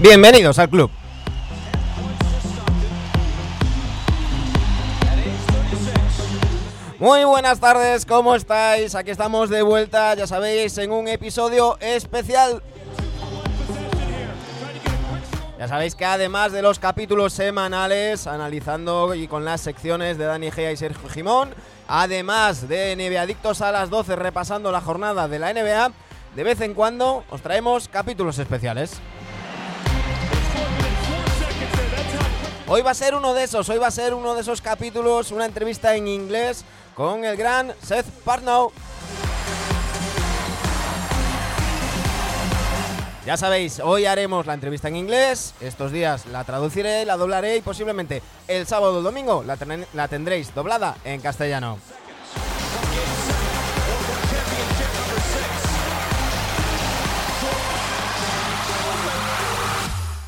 Bienvenidos al club. Muy buenas tardes, ¿cómo estáis? Aquí estamos de vuelta, ya sabéis, en un episodio especial. Ya sabéis que además de los capítulos semanales, analizando y con las secciones de Dani Gea y Sergio Jimón, además de NBA Adictos a las 12 repasando la jornada de la NBA, de vez en cuando os traemos capítulos especiales. Hoy va a ser uno de esos, hoy va a ser uno de esos capítulos, una entrevista en inglés con el gran Seth Partnow. Ya sabéis, hoy haremos la entrevista en inglés, estos días la traduciré, la doblaré y posiblemente el sábado o domingo la tendréis doblada en castellano.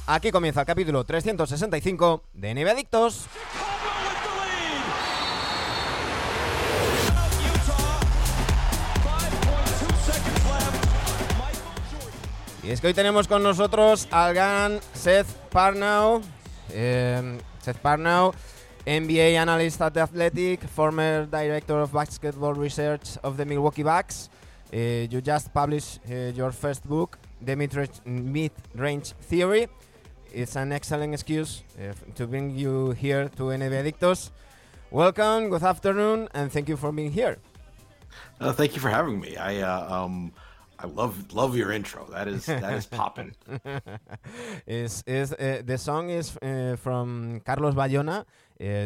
Aquí comienza el capítulo 365 de Nieve Adictos. Y es que hoy tenemos con nosotros al gran Seth Parnell. Eh, Seth Parnell, NBA analyst at The Athletic, former director of basketball research of the Milwaukee Bucks. Uh, you just published uh, your first book, The Mid-Range Theory. It's an excellent excuse uh, to bring you here to NBA Adictos. Welcome, good afternoon, and thank you for being here. Uh, thank you for having me. I uh, um, I love love your intro. That is that is popping. is is uh, the song is uh, from Carlos Bayona, uh,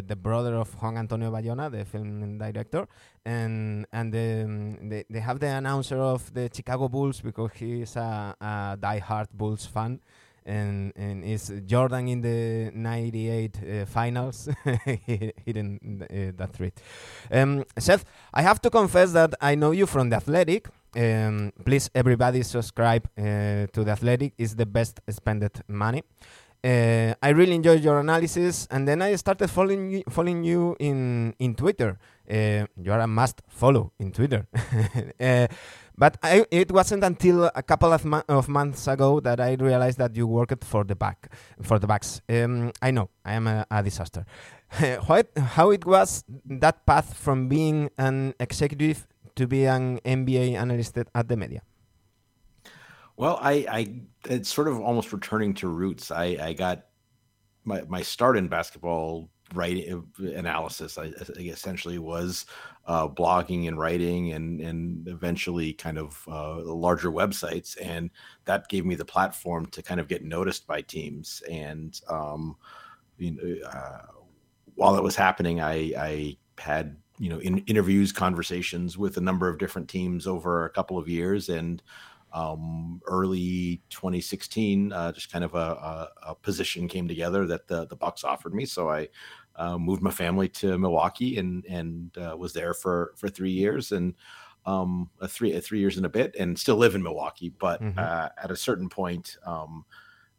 the brother of Juan Antonio Bayona, the film director, and and the, um, they they have the announcer of the Chicago Bulls because he is a, a die-hard Bulls fan and and is Jordan in the '98 uh, finals. didn't uh, that treat. Um, Seth, I have to confess that I know you from the Athletic. Um, please, everybody, subscribe uh, to the Athletic. It's the best spent money. Uh, I really enjoyed your analysis, and then I started following you, following you in in Twitter. Uh, you are a must follow in Twitter. Uh, but I, it wasn't until a couple of, mo of, months ago that I realized that you worked for the back for the Bucks. Um, I know I am a, a disaster. what, how it was that path from being an executive to be an NBA analyst at the media? Well, I, I it's sort of almost returning to roots. I, I got my my start in basketball writing analysis. I, I essentially was uh, blogging and writing, and and eventually kind of uh, larger websites, and that gave me the platform to kind of get noticed by teams. And um, you know, uh, while it was happening, I I had you know in, interviews, conversations with a number of different teams over a couple of years, and um, early 2016, uh, just kind of a, a, a, position came together that the the Bucks offered me. So I uh, moved my family to Milwaukee and and uh, was there for for three years and um, a three three years and a bit, and still live in Milwaukee. But mm-hmm. Uh, at a certain point, um,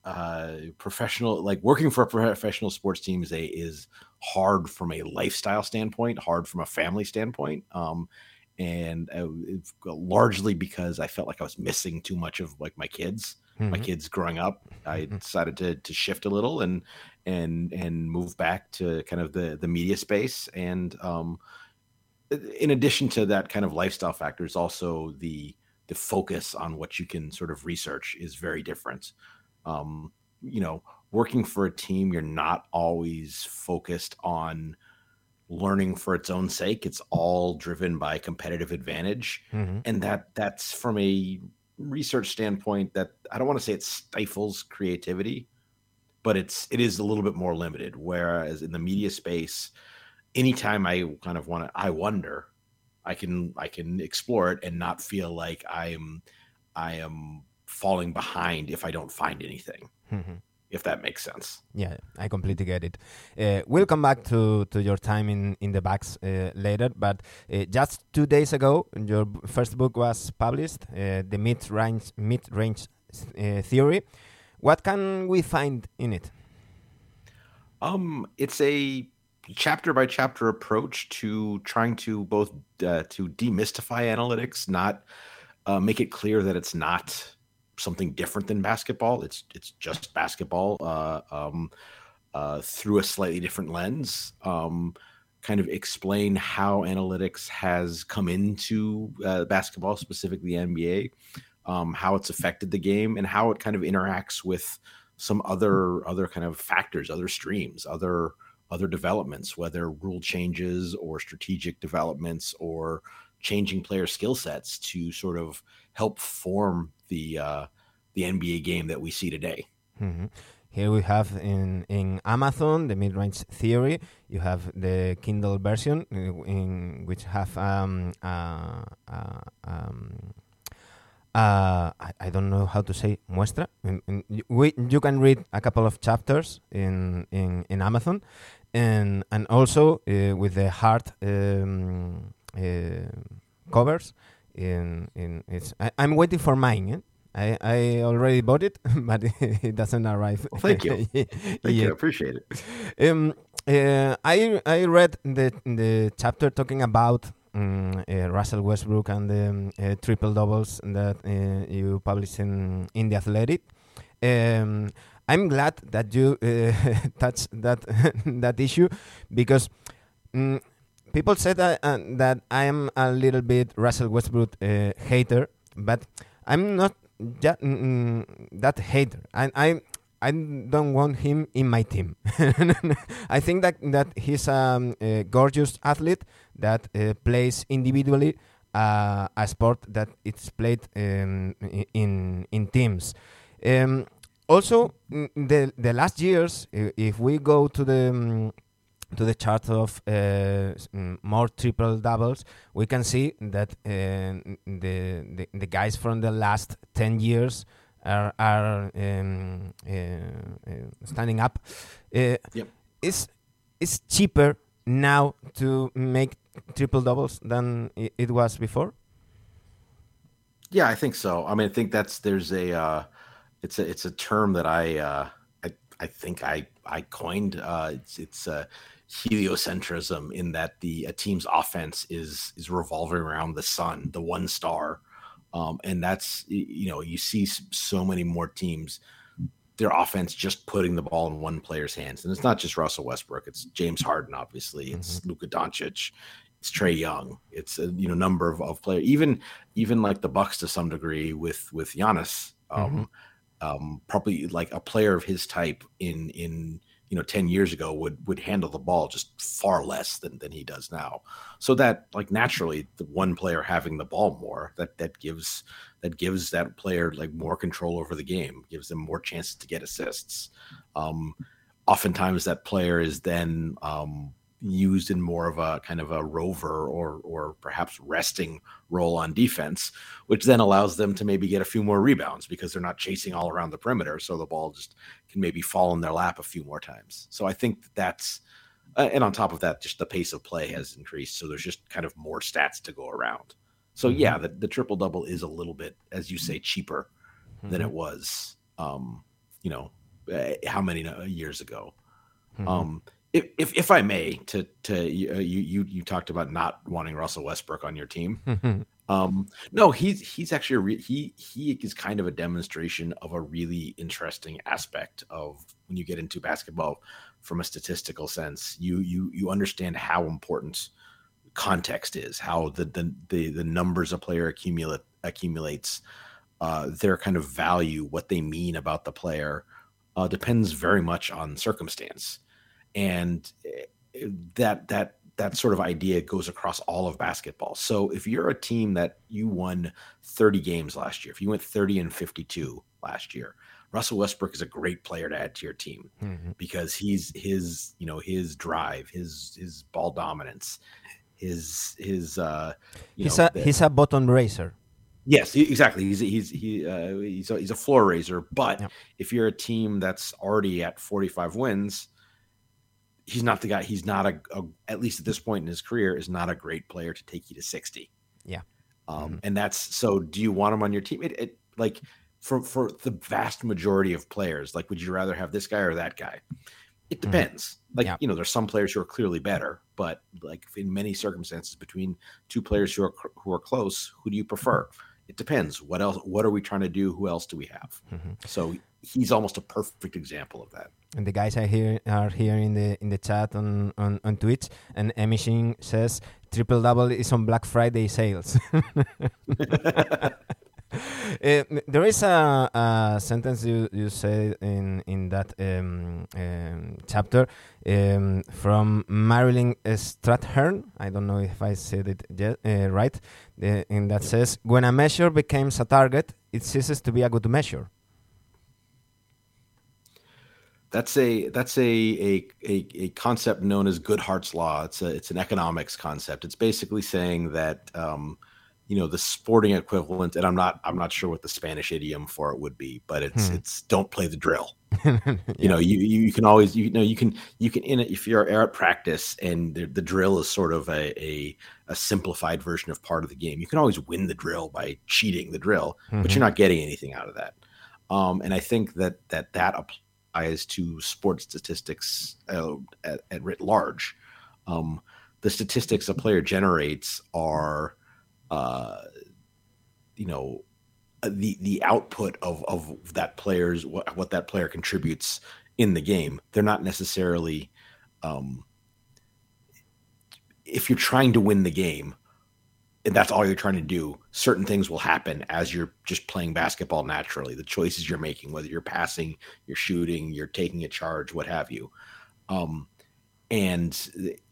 uh, professional like working for a professional sports team is a is hard from a lifestyle standpoint, hard from a family standpoint. Um, and uh, largely because I felt like I was missing too much of like my kids, mm-hmm. my kids growing up. I mm-hmm. decided to to shift a little and and and move back to kind of the the media space. And um, in addition to that kind of lifestyle factors, also the the focus on what you can sort of research is very different. Um, you know, working for a team, you're not always focused on learning for its own sake. It's all driven by competitive advantage, mm-hmm. and that that's from a research standpoint that I don't want to say it stifles creativity, but it's it is a little bit more limited. Whereas in the media space, anytime I kind of want to, I wonder, I can I can explore it and not feel like I'm I am falling behind if I don't find anything. Mm-hmm if that makes sense. Yeah, I completely get it. Uh, we'll come back to, to your time in, in the Bucks uh, later, but uh, just two days ago, your first book was published, uh, The Mid Range, Mid-Range uh, Theory. What can we find in it? Um, it's a chapter by chapter approach to trying to both uh, to demystify analytics, not make it clear that it's not something different than basketball. It's it's just basketball uh, um, uh, through a slightly different lens. Um, kind of explain how analytics has come into uh, basketball, specifically the NBA, um, how it's affected the game, and how it kind of interacts with some other other kind of factors, other streams, other other developments, whether rule changes or strategic developments or changing player skill sets to sort of help form the uh, the NBA game that we see today. Mm-hmm. Here we have in, in Amazon the mid-range theory. You have the Kindle version, uh, in which have um, uh, uh, um, uh, I, I, don't know how to say muestra. In, in, we, you can read a couple of chapters in, in, in Amazon, and and also uh, with the hard um, uh, covers. In in it's I, am waiting for mine. Eh? I, I already bought it, but it doesn't arrive. Well, thank you. thank you. I appreciate it. Um, uh, I I read the the chapter talking about um, uh, Russell Westbrook and the um, triple doubles that uh, you published in in the Athletic. Um, I'm glad that you touched that that issue because um, people said that uh, that I am a little bit Russell Westbrook hater, but I'm not that, mm, that hater. I, I I don't want him in my team. I think that that he's um, a gorgeous athlete that uh, plays individually uh, a sport that it's played um, in in teams. Um, also, the the last years, if we go to the um, to the chart of uh, more triple doubles, we can see that uh, the, the, the guys from the last ten years are are um, uh, uh standing up. Uh, yep. It's it's cheaper now to make triple doubles than it was before. Yeah, I think so. I mean, I think that's there's a uh, it's a it's a term that I I I think I I coined. it's it's heliocentrism in that the a team's offense is is revolving around the sun, the one star, um, and that's you know you see so many more teams their offense just putting the ball in one player's hands, and it's not just Russell Westbrook, it's James Harden, obviously, it's mm-hmm. Luka Doncic, it's Trae Young, it's a you know number of, of players, even even like the Bucks to some degree with with Giannis. Um, mm-hmm. Um, probably like a player of his type in in you know 10 years ago would would handle the ball just far less than than he does now. So that like naturally the one player having the ball more that that gives that gives that player like more control over the game gives them more chances to get assists. Um oftentimes that player is then um used in more of a kind of a rover or or perhaps resting role on defense, which then allows them to maybe get a few more rebounds because they're not chasing all around the perimeter, so the ball just can maybe fall in their lap a few more times. So I think that's uh, and on top of that, just the pace of play has increased, so there's just kind of more stats to go around. So mm-hmm. yeah, the, the triple double is a little bit, as you say, cheaper mm-hmm. than it was, um, you know, uh, how many uh, years ago. Mm-hmm. Um, if, if, if I may, to to uh, you you you talked about not wanting Russell Westbrook on your team. um, no, he's he's actually a re- he he is kind of a demonstration of a really interesting aspect of when you get into basketball from a statistical sense. You you you understand how important context is, how the the the, the numbers a player accumulate accumulates, uh, their kind of value, what they mean about the player, uh, depends very much on circumstance and eh, that that that sort of idea goes across all of basketball. So if you're a team that you won 30 games last year, if you went 30 and 52 last year, Russell Westbrook is a great player to add to your team mm-hmm. because he's his, you know, his drive, his his ball dominance, his his uh he's know, a the, he's a button raiser. Yes, exactly. He's he's he uh, he's a, he's a floor raiser. But yep. if you're a team that's already at 45 wins, he's not the guy. He's not a, a, at least at this point in his career is not a great player to take you to sixty. Yeah, um, mm-hmm. and that's so. Do you want him on your team? It, it, like for for the vast majority of players, like would you rather have this guy or that guy? It mm-hmm. depends. Mm-hmm. Like yeah. you know, there's some players who are clearly better, but like in many circumstances, between two players who are who are close, who do you prefer? It depends. What else? What are we trying to do? Who else do we have? Mm-hmm. So he's almost a perfect example of that. And the guys are here are here in the in the chat on on, on Twitch, and Emishing says triple double is on Black Friday sales. Uh, there is a, a, sentence you, you say in in that um, um, chapter um, from Marilyn Strathern. I don't know if I said it yet, uh, right. Uh, in that says, when a measure becomes a target, it ceases to be a good measure. That's a that's a, a a, a concept known as Goodhart's law. It's a it's an economics concept. It's basically saying that um, you know the sporting equivalent and i'm not i'm not sure what the spanish idiom for it would be but it's hmm. it's don't play the drill yeah. you know you you can always you know you can you can in it if you're at practice and the, the drill is sort of a, a, a simplified version of part of the game you can always win the drill by cheating the drill mm-hmm. but you're not getting anything out of that um, and i think that that that applies to sports statistics uh, at, at writ large um, the statistics a player generates are uh, you know, uh, the the output of of that player's what, what that player contributes in the game. They're not necessarily um, if you're trying to win the game and that's all you're trying to do, certain things will happen as you're just playing basketball naturally. The choices you're making, whether you're passing, you're shooting, you're taking a charge, what have you. Um, and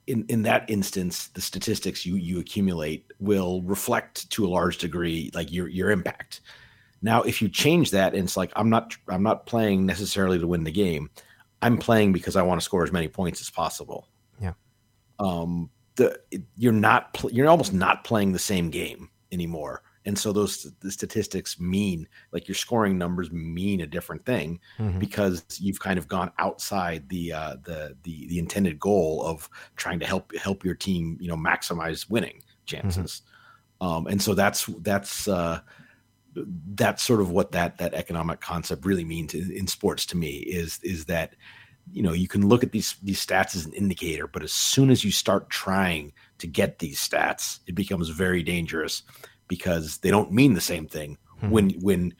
in in that instance, the statistics you you accumulate will reflect to a large degree like your your impact. Now, if you change that, and it's like I'm not I'm not playing necessarily to win the game. I'm playing because I want to score as many points as possible. Yeah. Um. The you're not you're almost not playing the same game anymore and so those the statistics mean like your scoring numbers mean a different thing mm-hmm. because you've kind of gone outside the uh, the the the intended goal of trying to help help your team you know maximize winning chances mm-hmm. um, and so that's that's uh, that's sort of what that that economic concept really means in, in sports to me is is that you know you can look at these these stats as an indicator but as soon as you start trying to get these stats it becomes very dangerous because they don't mean the same thing hmm. when when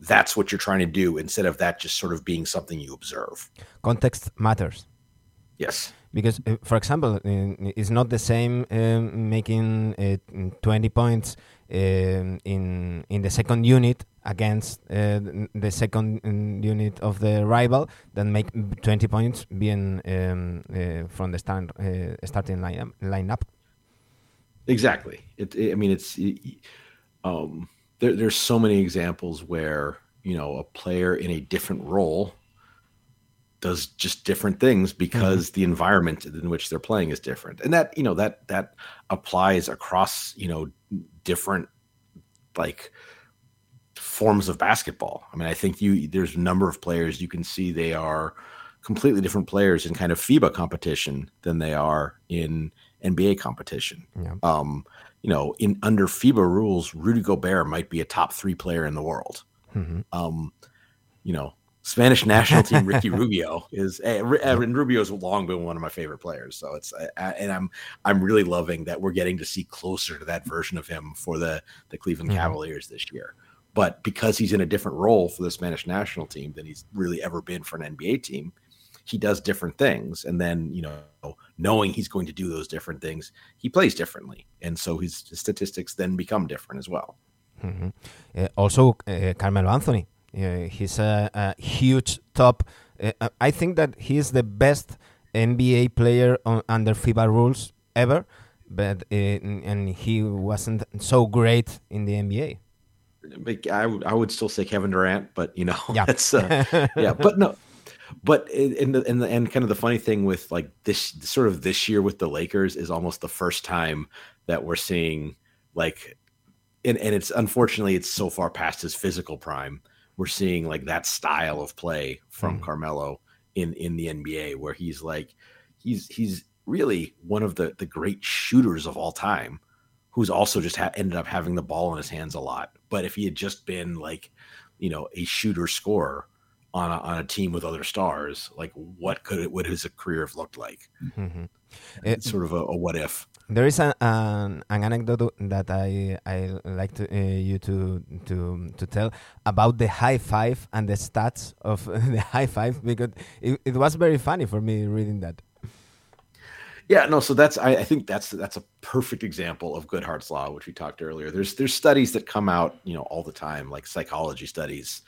that's what you're trying to do instead of that just sort of being something you observe. Context matters. Yes. Because, uh, for example, uh, it's not the same um, making uh, 20 points um, in in the second unit against uh, the second um, unit of the rival than make 20 points being um, uh, from the start, uh, starting line, lineup. Exactly. It, it I mean, it's it, um, there, there's so many examples where you know a player in a different role does just different things because mm-hmm. the environment in which they're playing is different, and that you know that that applies across you know different like forms of basketball. I mean, I think you there's a number of players you can see they are completely different players in kind of FIBA competition than they are in NBA competition. Yeah. Um, you know, in under FIBA rules, Rudy Gobert might be a top three player in the world. Mm-hmm. Um, you know, Spanish national team Ricky Rubio is and Rubio's long been one of my favorite players. So it's and I'm I'm really loving that we're getting to see closer to that version of him for the the Cleveland mm-hmm. Cavaliers this year. But because he's in a different role for the Spanish national team than he's really ever been for an NBA team, he does different things and then you know knowing he's going to do those different things he plays differently and so his statistics then become different as well. Mm-hmm. uh, also uh, carmelo anthony uh, he's a, a, huge top uh, uh, i think that he's the best nba player on, under fiba rules ever but uh, and he wasn't so great in the nba I, I would still say Kevin Durant, but you know, yeah, that's yeah, but no, but in the, in the and kind of the funny thing with like this sort of this year with the Lakers is almost the first time that we're seeing like and, and it's unfortunately it's so far past his physical prime. We're seeing like that style of play from mm. Carmelo in in the NBA where he's like he's he's really one of the the great shooters of all time who's also just ha- ended up having the ball in his hands a lot. But if he had just been like, you know, a shooter scorer, on a, on a team with other stars, like what could it would his career have looked like? Mm-hmm. It's sort of a, a, what if. there is a, an, an anecdote that I I like to, uh, you to to to tell about the high five and the stats of the high five because it, it was very funny for me reading that. Yeah, no. So that's I, I, think that's that's a perfect example of Goodhart's law, which we talked earlier. There's there's studies that come out, you know, all the time, like psychology studies,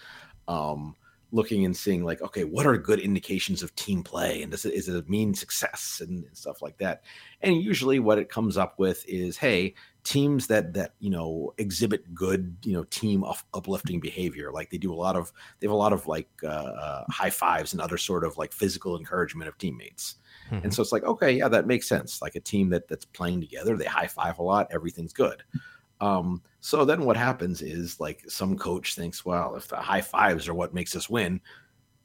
um, looking and seeing like, okay, what are good indications of team play, and does it is it mean success and, and stuff like that. And usually, what it comes up with is, hey, teams that that you know exhibit good you know team up, uplifting behavior like they do a lot of they have a lot of like uh, uh, high fives and other sort of like physical encouragement of teammates Mm-hmm. And so it's like, okay, yeah, that makes sense. Like a team that that's playing together, they high five a lot, everything's good. Um, so then what happens is like some coach thinks, well, if the high fives are what makes us win,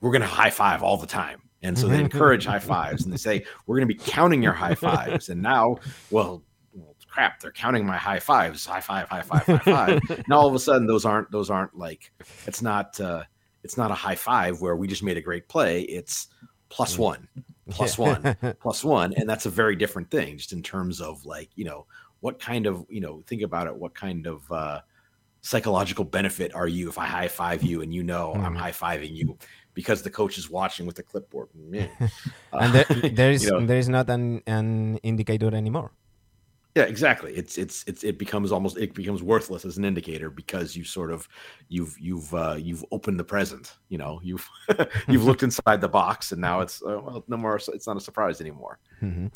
we're going to high five all the time. And so they encourage high fives and they say, we're going to be counting your high fives. And now, well, well, crap, they're counting my high fives, high five, high five, high five. and all of a sudden those aren't, those aren't like, it's not, uh, it's not a high five where we just made a great play. It's plus mm. one, plus one, plus one, and that's a very different thing, just in terms of like you know what kind of you know think about it, what kind of uh, psychological benefit are you if I high five you and you know mm. I'm high fiving you because the coach is watching with the clipboard. and there, there is you know, there is not an an indicator anymore. Yeah, exactly. It's it's it's it becomes almost it becomes worthless as an indicator because you sort of you've you've uh, you've opened the present. You know, you've you've looked inside the box, and now it's uh, well, no more. It's not a surprise anymore. Mm-hmm.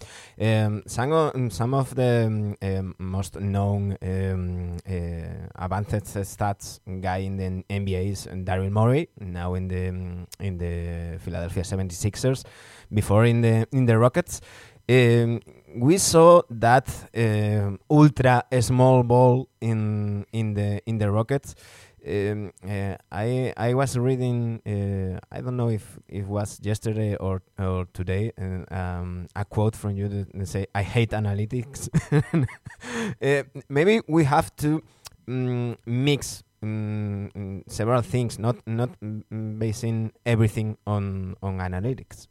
Um, some of some of the um, most known um, uh, advanced stats guy in the NBA is Daryl Morey, now in the in the Philadelphia 76ers, before in the in the Rockets. Um, we saw that uh, ultra small ball in in the in the Rockets. Um, uh, I I was reading. Uh, I don't know if it was yesterday or or today. Uh, um, a quote from you that say, "I hate analytics." Uh, maybe we have to um, mix um, several things, not not basing everything on on analytics.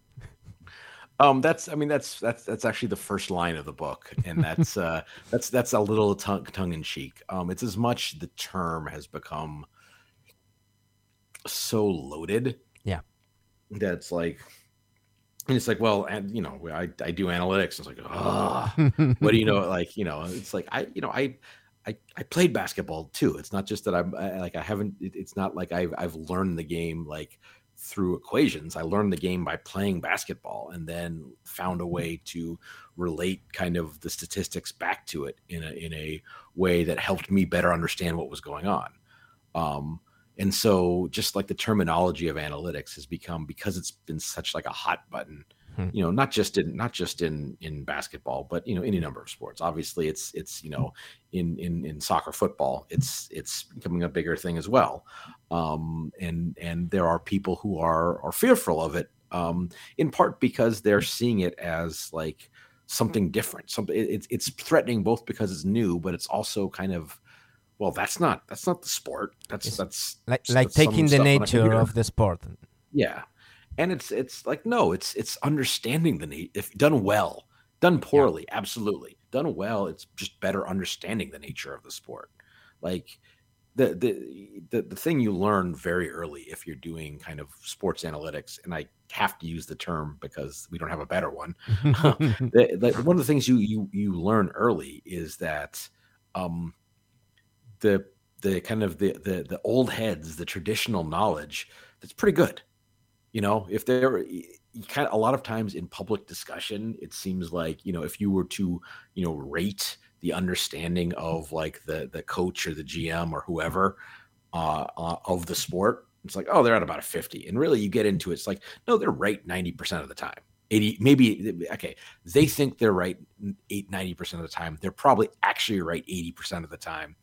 Um, that's I mean that's that's that's actually the first line of the book, and that's uh, that's that's a little tongue tongue in cheek. Um, it's as much the term has become so loaded. Yeah, that's like, and it's like, well, and you know, I I do analytics. It's like, ah, what do you know? Like, you know, it's like I you know I. I, I played basketball too. It's not just that I'm I, like I haven't. It, it's not like I've I've learned the game like through equations. I learned the game by playing basketball and then found a way to relate kind of the statistics back to it in a in a way that helped me better understand what was going on. Um, and so just like the terminology of analytics has become because it's been such like a hot button Hmm. you know not just in not just in in basketball but you know any number of sports. Obviously it's it's you know in in in soccer football it's it's becoming a bigger thing as well. Um and and there are people who are are fearful of it um in part because they're seeing it as like something different something it's it's threatening both because it's new but it's also kind of well that's not that's not the sport. That's it's that's like like taking the nature of the sport. Yeah and it's it's like no it's it's understanding the need if done well done poorly yeah. absolutely. Done well it's just better understanding the nature of the sport. Like the, the the the thing you learn very early if you're doing kind of sports analytics and i have to use the term because we don't have a better one. The, the, one of the things you you you learn early is that um the the kind of the the the old heads the traditional knowledge that's pretty good you know if there you kind of a lot of times in public discussion it seems like you know if you were to you know rate the understanding of like the the coach or the gm or whoever uh, uh, of the sport it's like oh they're at about a 50 and really you get into it, it's like no they're right 90% of the time. 80 maybe okay they think they're right 8 90% of the time they're probably actually right 80% of the time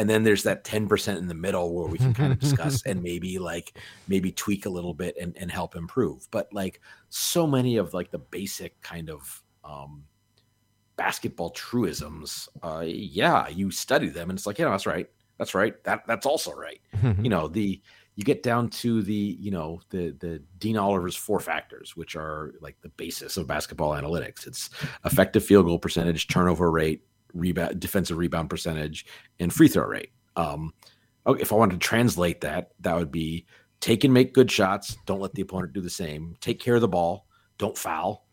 and then there's that 10% in the middle where we can kind of discuss and maybe like maybe tweak a little bit and, and help improve. But like so many of like the basic kind of um basketball truisms uh yeah you study them and it's like yeah that's right. That's right. That that's also right. You know the you get down to the you know the the Dean Oliver's four factors, which are like the basis of basketball analytics. It's effective field goal percentage, turnover rate, rebound, defensive rebound percentage, and free throw rate. Um, if I wanted to translate that, that would be take and make good shots. Don't let the opponent do the same. Take care of the ball. Don't foul.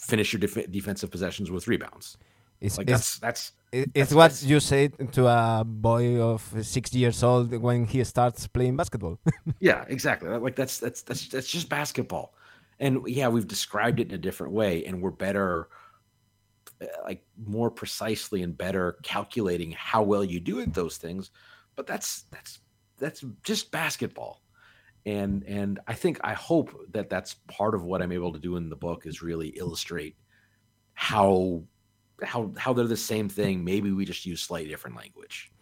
Finish your def- defensive possessions with rebounds. It's, like it's, that's that's it's what you say to a boy of six years old when he starts playing basketball. yeah, exactly. Like that's that's that's that's just basketball, and yeah, we've described it in a different way, and we're better, Uh, like more precisely and better calculating how well you do at those things. But that's that's that's just basketball, and and I think I hope that that's part of what I'm able to do in the book is really illustrate how how how they're the same thing. Maybe we just use slightly different language.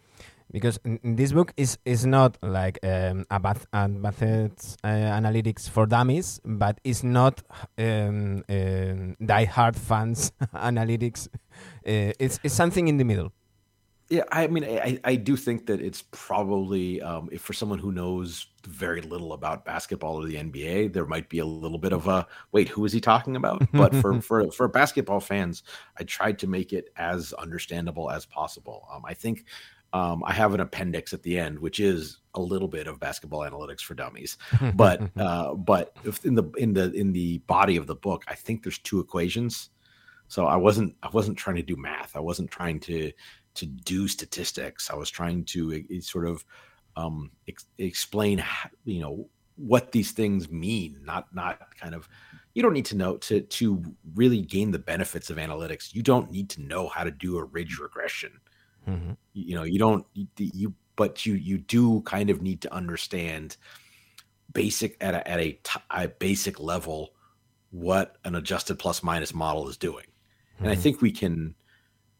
Because this book is is not like um, about advanced uh, analytics for dummies, but it's not um, um, die-hard fans analytics. Uh, it's it's something in the middle. Yeah, I mean, I, I do think that it's probably um, if for someone who knows very little about basketball or the NBA, there might be a little bit of a wait, who is he talking about? But for for for basketball fans, I tried to make it as understandable as possible. Um, I think um, I have an appendix at the end, which is a little bit of basketball analytics for dummies. But uh, but in the in the in the body of the book, I think there's two equations. So I wasn't I wasn't trying to do math. I wasn't trying to to do statistics. I was trying to uh, sort of um, ex- explain, how, you know, what these things mean. Not not kind of. You don't need to know to to really gain the benefits of analytics. You don't need to know how to do a ridge regression. Mm-hmm. You, know, you don't you, you but you you do kind of need to understand basic at a, at a, t- a basic level what an adjusted plus minus model is doing. Mm-hmm. And I mm-hmm. think we can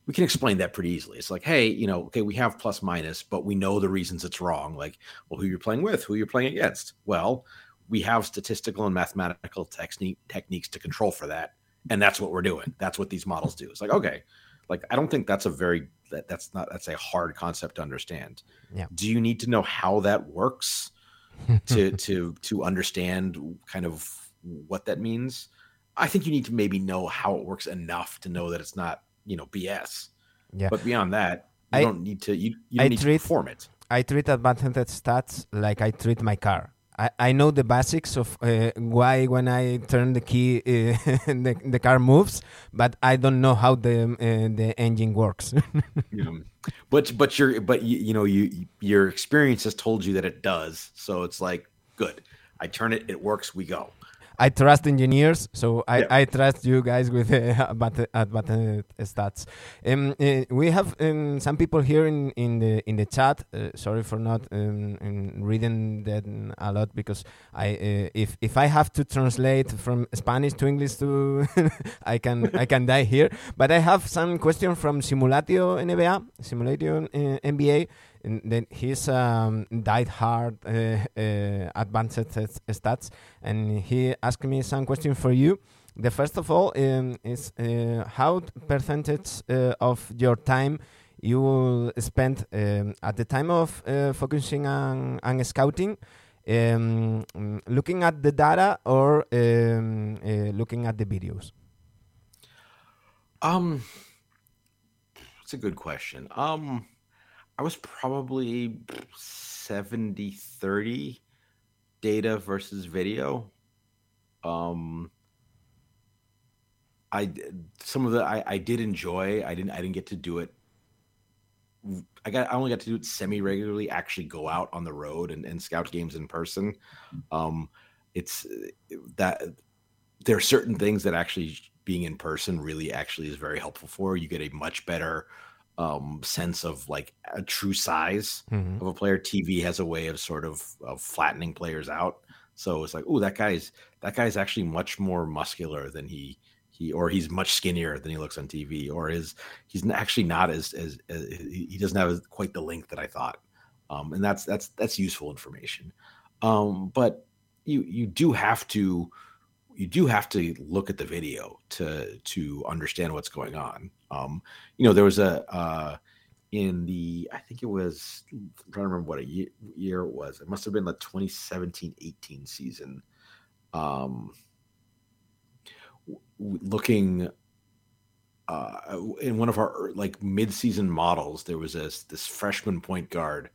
we can explain that pretty easily. It's like, hey, you know, okay, we have plus minus, but we know the reasons it's wrong. Like, well, who you're playing with, who you're playing against. Well, we have statistical and mathematical technique techniques to control for that, and that's what we're doing. That's what these models do. It's like, okay, like I don't think that's a very that, that's not that's a hard concept to understand. Yeah. Do you need to know how that works to to to understand kind of what that means? I think you need to maybe know how it works enough to know that it's not you know BS. Yeah. But beyond that, you I, don't need to you, you don't need treat, to perform it. I treat advanced stats like I treat my car. I, I know the basics of uh, why when I turn the key uh, the, the car moves, but I don't know how the uh, the engine works. yeah. But but your but you, you know you your experience has told you that it does. So it's like good. I turn it, it works. We go. I trust engineers, so I, yeah. I trust you guys with uh, advanced, advanced stats. Um, uh, we have um, some people here in, in the in the chat. Uh, sorry for not um, reading that a lot because I uh, if if I have to translate from Spanish to English to I can I can die here. But I have some question from Simulatio NBA, Simulatio uh, NBA then he's um, died hard uh, uh, advanced stats, and he asked me some questions for you. The first of all um, is uh, how percentage uh, of your time you will spend um, at the time of uh, focusing on, on scouting, um, looking at the data or um, uh, looking at the videos. Um, it's a good question. Um I was probably 70 30 data versus video. Um, I some of the I, I did enjoy. I didn't I didn't get to do it. I got I only got to do it semi regularly. Actually, go out on the road and, and scout games in person. Um, it's that there are certain things that actually being in person really actually is very helpful for. You get a much better um, sense of like a true size mm-hmm. of a player. TV has a way of sort of, of flattening players out. So it's like, oh, that guy's that guy's actually much more muscular than he he or he's much skinnier than he looks on TV, or is he's actually not as, as, as he doesn't have quite the length that I thought. Um, and that's that's that's useful information. Um, but you you do have to you do have to look at the video to to understand what's going on. Um, you know, there was a uh, in the I think it was I'm trying to remember what a year, year it was. It must have been the 2017-18 season. Um, looking uh, in one of our like mid-season models, there was this this freshman point guard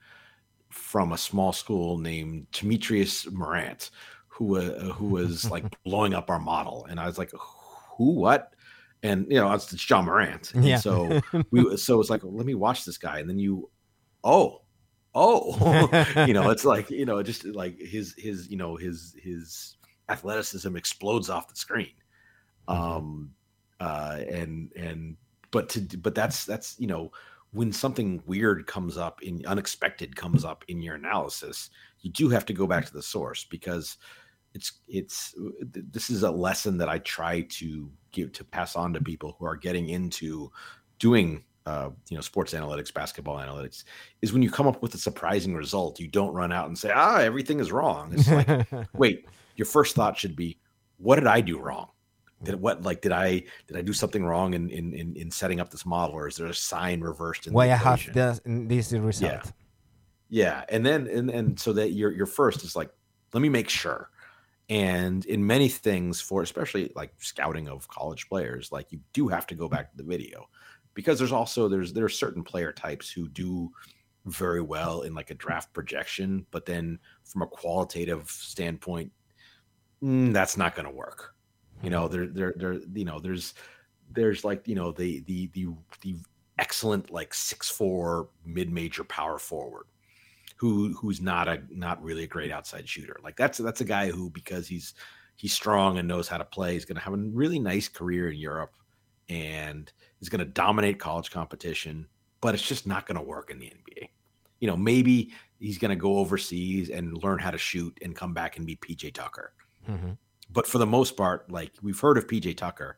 from a small school named Demetrius Morant, who uh, who was like blowing up our model, and I was like, who, what? And you know, it's, it's Ja Morant. And yeah. So we, so it's like, let me watch this guy, and then you, oh, oh, you know, it's like you know, just like his his you know his his athleticism explodes off the screen. Mm-hmm. Um, uh, and and but to but that's that's you know when something weird comes up in unexpected comes up in your analysis you do have to go back to the source because it's it's this is a lesson that i try to give to pass on to people who are getting into doing uh, you know sports analytics basketball analytics is when you come up with a surprising result you don't run out and say ah everything is wrong it's like wait your first thought should be what did i do wrong did what like did I did I do something wrong in in in, in setting up this model, or is there a sign reversed? In Why I have this, this result? Yeah. yeah, and then and and so that your your first is like, let me make sure. And in many things, for especially like scouting of college players, like you do have to go back to the video because there's also there's there are certain player types who do very well in like a draft projection, but then from a qualitative standpoint, mm, that's not going to work you know, there, there, there. You know, there's, there's like you know the the the the excellent like six four mid major power forward who who's not a not really a great outside shooter. Like that's that's a guy who because he's he's strong and knows how to play, is going to have a really nice career in Europe and is going to dominate college competition, but it's just not going to work in the NBA. You know, maybe he's going to go overseas and learn how to shoot and come back and be PJ Tucker. Mm-hmm but for the most part, like we've heard of PJ Tucker,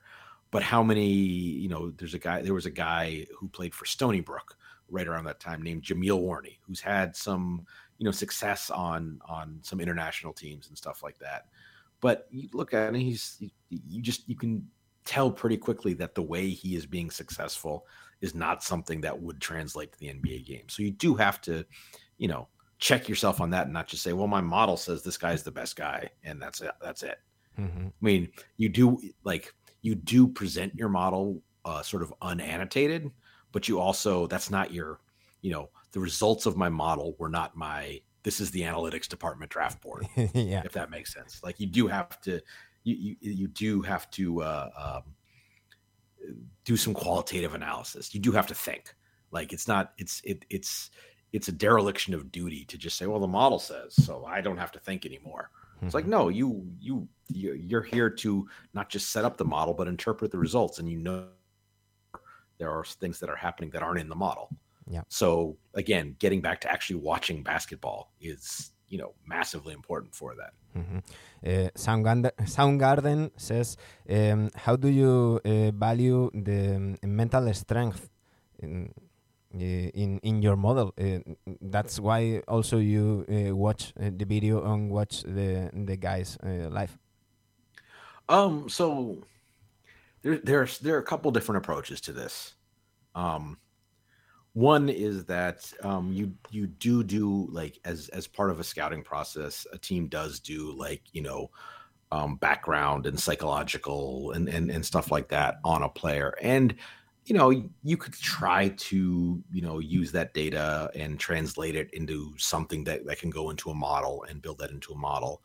but how many, you know, there's a guy, there was a guy who played for Stony Brook right around that time named Jameel Warney, who's had some, you know, success on on some international teams and stuff like that. But you look at him, he's you just you can tell pretty quickly that the way he is being successful is not something that would translate to the NBA game. So you do have to, you know, check yourself on that and not just say, well, my model says this guy's the best guy and that's it. That's it. Mm-hmm. I mean, you do like you do present your model uh, sort of unannotated, but you also that's not your, you know, the results of my model were not my. This is the analytics department draft board. yeah, if that makes sense. Like you do have to, you you, you do have to uh, um, do some qualitative analysis. You do have to think. Like it's not. It's it it's it's a dereliction of duty to just say, well, the model says, so I don't have to think anymore. It's like, mm-hmm. no, you you you're here to not just set up the model, but interpret the results, and you know there are things that are happening that aren't in the model. Yeah. So again, getting back to actually watching basketball is you know massively important for that. Mm-hmm. Uh, Soundgarden, Soundgarden says, um, how do you uh, value the um, mental strength? In, uh, in in your model. Uh, that's why also you uh, watch the video and watch the the guys live. Um. So there there's there are a couple different approaches to this. Um. One is that um, you you do do like as as part of a scouting process, a team does do like you know um, background and psychological and, and and stuff like that on a player. And you know you could try to you know use that data and translate it into something that, that can go into a model and build that into a model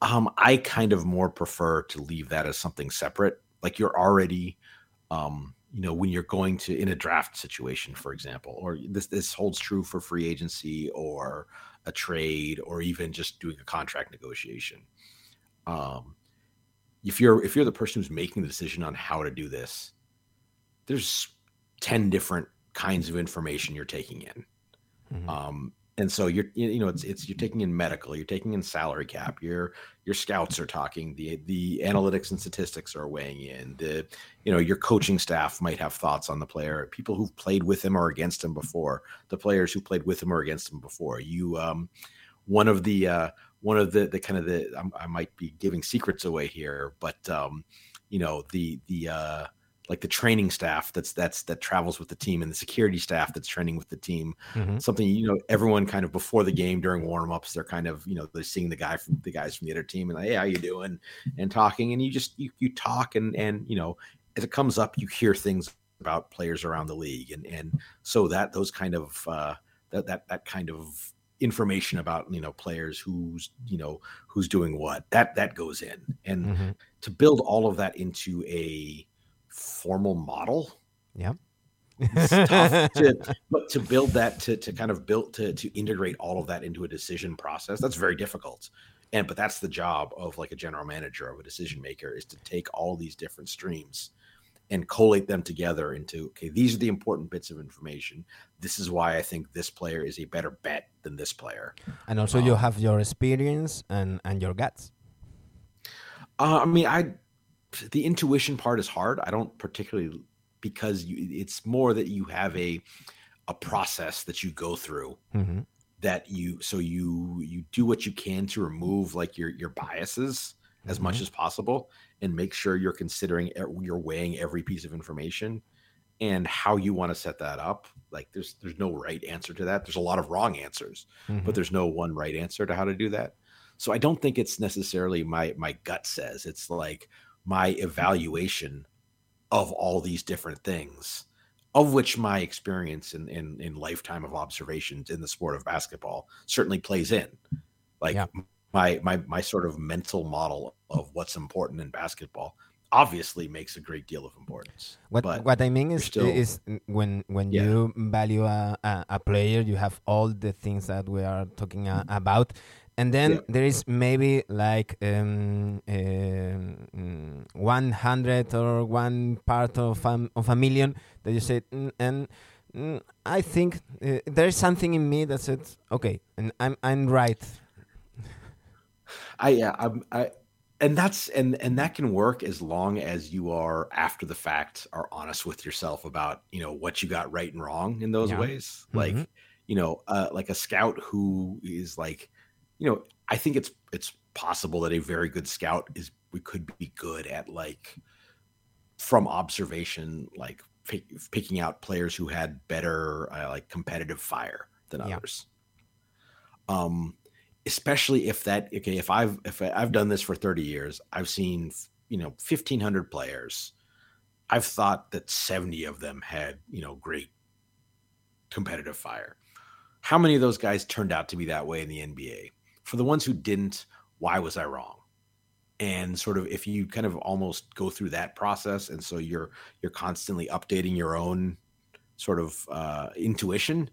um, i kind of more prefer to leave that as something separate like you're already um, you know when you're going to in a draft situation for example or this this holds true for free agency or a trade or even just doing a contract negotiation um, if you're if you're the person who's making the decision on how to do this there's 10 different kinds of information you're taking in. Mm-hmm. Um, and so you're you know it's it's you're taking in medical you're taking in salary cap your your scouts are talking the the analytics and statistics are weighing in the you know your coaching staff might have thoughts on the player people who've played with him or against him before the players who played with him or against him before. You um one of the uh one of the the kind of the I'm, i might be giving secrets away here but um you know the the uh like the training staff that's that's that travels with the team and the security staff that's training with the team Mhm. something you know everyone kind of before the game during warm-ups they're kind of you know they're seeing the guy from the guys from the other team and like hey how you doing and talking and you just you, you talk and and you know as it comes up you hear things about players around the league and and so that those kind of uh that that that kind of information about you know players who's you know who's doing what that that goes in and Mhm. to build all of that into a formal model Yeah. it's tough to, but to build that to, to kind of build to, to integrate all of that into a decision process that's very difficult and but that's the job of like a general manager of a decision maker is to take all these different streams and collate them together into okay these are the important bits of information this is why i think this player is a better bet than this player and also you Um, have your experience and and your guts. Uh, I mean, I the intuition part is hard. I don't particularly because you, it's more that you have a a process that you go through Mhm. that you so you you do what you can to remove like your your biases as much Mhm. as possible and make sure you're considering you're weighing every piece of information and how you want to set that up like there's there's no right answer to that there's a lot of wrong answers Mhm. but there's no one right answer to how to do that. So I don't think it's necessarily my my gut says. It's like my evaluation of all these different things, of which my experience in in, in lifetime of observations in the sport of basketball certainly plays in. Like Yeah. my my my sort of mental model of what's important in basketball obviously makes a great deal of importance. What but what I mean is still- is when when Yeah. you value a, a, a player, you have all the things that we are talking uh, about, and then Yeah. there is maybe like um, um, one hundred or one part of um, of a million that you said, mm, and mm, I think uh, there is something in me that said, okay, and I'm I'm right. I yeah, I'm I and that's and and that can work as long as you are after the fact are honest with yourself about you know what you got right and wrong in those Yeah. ways like Mhm. you know uh like a scout who is like you know i think it's it's possible that a very good scout is we could be good at like from observation like pick, picking out players who had better uh, like competitive fire than Yeah. others. Um especially if that okay if i've if i've done this for 30 years i've seen you know 1500 players. I've thought that 70 of them had you know great competitive fire. How many of those guys turned out to be that way in the nba for the ones who didn't why was i wrong and sort of if you kind of almost go through that process and so you're you're constantly updating your own sort of uh, intuition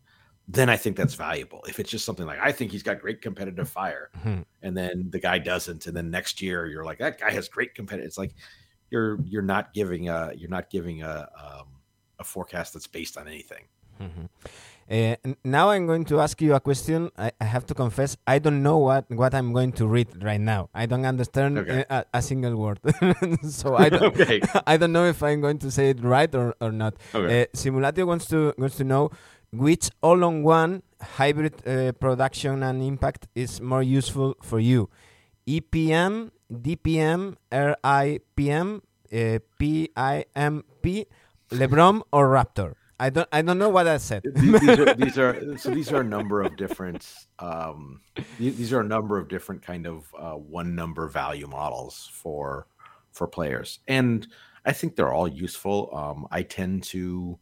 then i think that's valuable if it's just something like i think he's got great competitive fire Mhm. and then the guy doesn't and then next year you're like that guy has great competitive it's like you're you're not giving a you're not giving a um, a forecast that's based on anything Mhm. Uh, now I'm going to ask you a question. I, I have to confess, I don't know what, what I'm going to read right now. I don't understand Okay. uh, a, a single word, so I don't. okay I don't know if I'm going to say it right or, or not. okay Uh, Simulatio wants to wants to know which all-on-one hybrid uh, production and impact is more useful for you: EPM, DPM, RIPM, PIMP, LeBron or Raptor. I don't I don't know what I said. these, these are these are so these are a number of different um these, these are a number of different kind of uh, one number value models for for players. And i think they're all useful. Um i tend to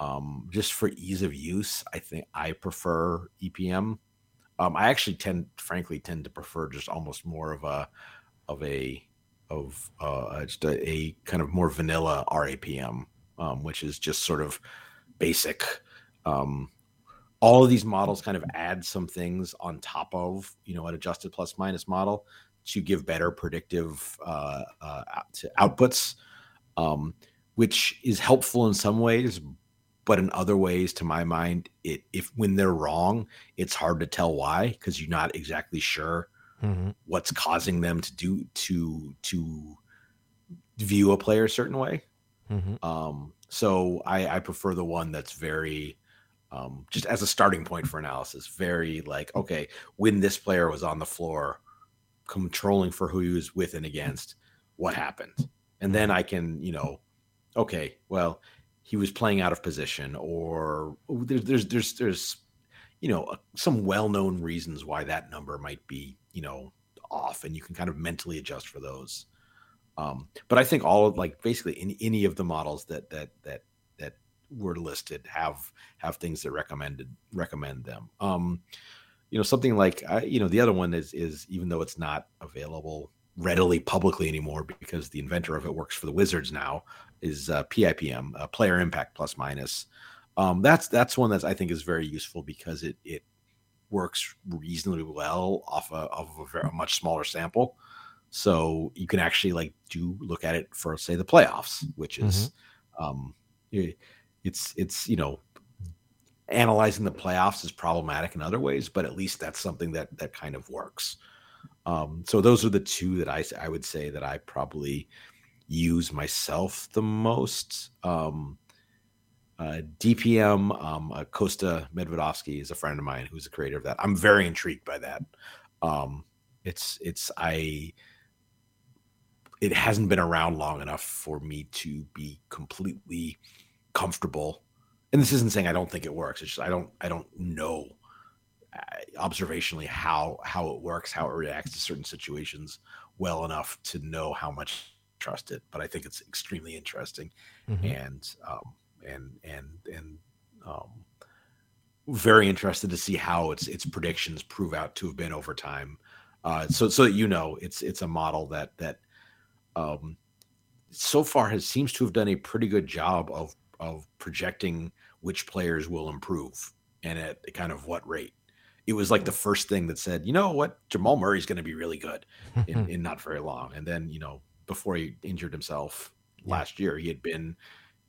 um just for ease of use i think i prefer epm um i actually tend frankly tend to prefer just almost more of a of a of uh just a, a kind of more vanilla rapm um, which is just sort of basic. Um, all of these models kind of add some things on top of you know an adjusted plus minus model to give better predictive uh, uh, to outputs, um, which is helpful in some ways, but in other ways, to my mind, it if when they're wrong, it's hard to tell why because you're not exactly sure Mhm. what's causing them to do to to view a player a certain way. Mhm. Um, so I, I prefer the one that's very, um, just as a starting point for analysis, very like, okay, when this player was on the floor, controlling for who he was with and against, what happened, and then I can, you know, okay, well, he was playing out of position, or there's there's there's there's you know uh, some well-known reasons why that number might be you know off, and you can kind of mentally adjust for those. Um, but I think all of like basically in any of the models that that that that were listed have have things that recommended recommend them. Um, you know, something like uh, you know the other one is is even though it's not available readily publicly anymore because the inventor of it works for the Wizards now is uh, PIPM, uh, Player Impact Plus Minus. Um, that's that's one that I think is very useful because it it works reasonably well off a, of a, very, a much smaller sample. So you can actually like do look at it for say the playoffs, which is mm-hmm. um, it's it's you know analyzing the playoffs is problematic in other ways, but at least that's something that that kind of works. Um, so those are the two that I I would say that I probably use myself the most. Um, uh, DPM, um, uh, Kostya Medvedovsky is a friend of mine who's the creator of that. I'm very intrigued by that. Um, it's it's I it hasn't been around long enough for me to be completely comfortable. And this isn't saying I don't think it works. It's just I don't I don't know uh, observationally how how it works, how it reacts to certain situations well enough to know how much trust it. But I think it's extremely interesting, mm-hmm. and um, and and and um, very interested to see how its its predictions prove out to have been over time. Uh, so so that you know, it's it's a model that that um, so far has seems to have done a pretty good job of of projecting which players will improve and at kind of what rate. It was like the first thing that said, you know what, Jamal Murray's going to be really good in, in not very long. And then, you know, before he injured himself yeah. last year, he had been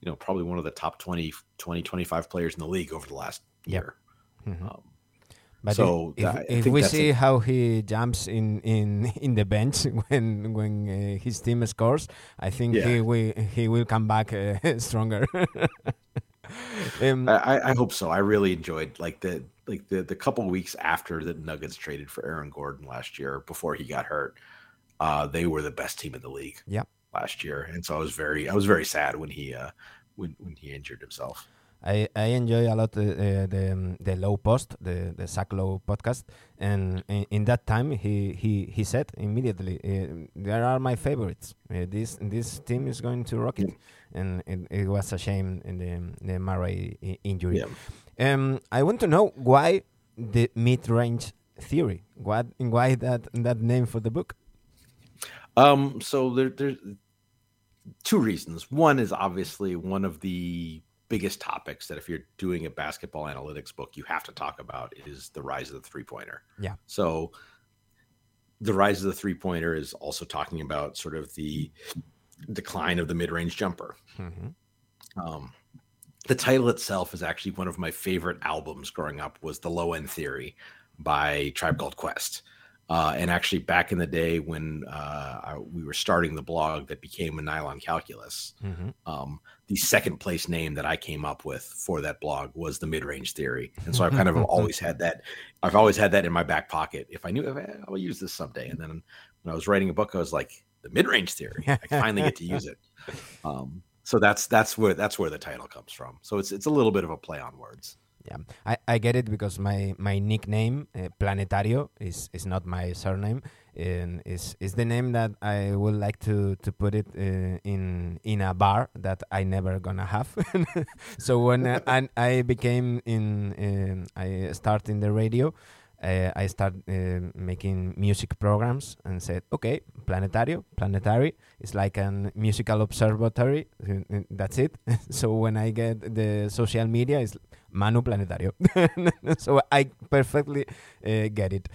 you know, probably one of the top 20, 20 25 players in the league over the last year. Mm-hmm. Um, but so if, if, if we see a, how he jumps in, in, in the bench when when uh, his team scores, I think yeah. he will he will come back uh, stronger. um, I, I hope so. I really enjoyed like the like the the couple weeks after the Nuggets traded for Aaron Gordon last year before he got hurt. Uh, they were the best team in the league. Yeah, last year, and so I was very I was very sad when he uh, when when he injured himself. I, I enjoy a lot the uh, the, um, the Lowe Post the the Zach Lowe podcast and in, in, that time he he he said immediately uh, there are my favorites uh, this this team is going to rock it and it, it, was a shame in the the Murray injury. Yeah. Um, I want to know why the mid range theory. What why that that name for the book? Um, so there, there's two reasons. One is obviously one of the biggest topics that if you're doing a basketball analytics book, you have to talk about is the rise of the three pointer. Yeah. So the rise of the three pointer is also talking about sort of the decline of the mid range jumper. Mm-hmm. Um, the title itself is actually one of my favorite albums growing up was the low end theory by tribe called quest uh, and actually, back in the day when uh, we were starting the blog that became a Nylon Calculus, mm-hmm. um, the second place name that I came up with for that blog was the mid range theory, and so I've kind of always had that. I've always had that in my back pocket. If I knew, if I, I'll use this someday. And then when I was writing a book, I was like, the mid range theory. I finally get to use it. Um, so that's that's where that's where the title comes from. So it's it's a little bit of a play on words. Yeah, I, I get it because my my nickname uh, Planetario is is not my surname, and is is the name that I would like to to put it uh, in in a bar that I never gonna have. so when uh, I, I became in, in I start in the radio. Uh, I start uh, making music programs and said, okay, planetario, planetary. It's like a musical observatory. That's it. so when I get the social media, it's Manu Planetario. so I perfectly uh, get it.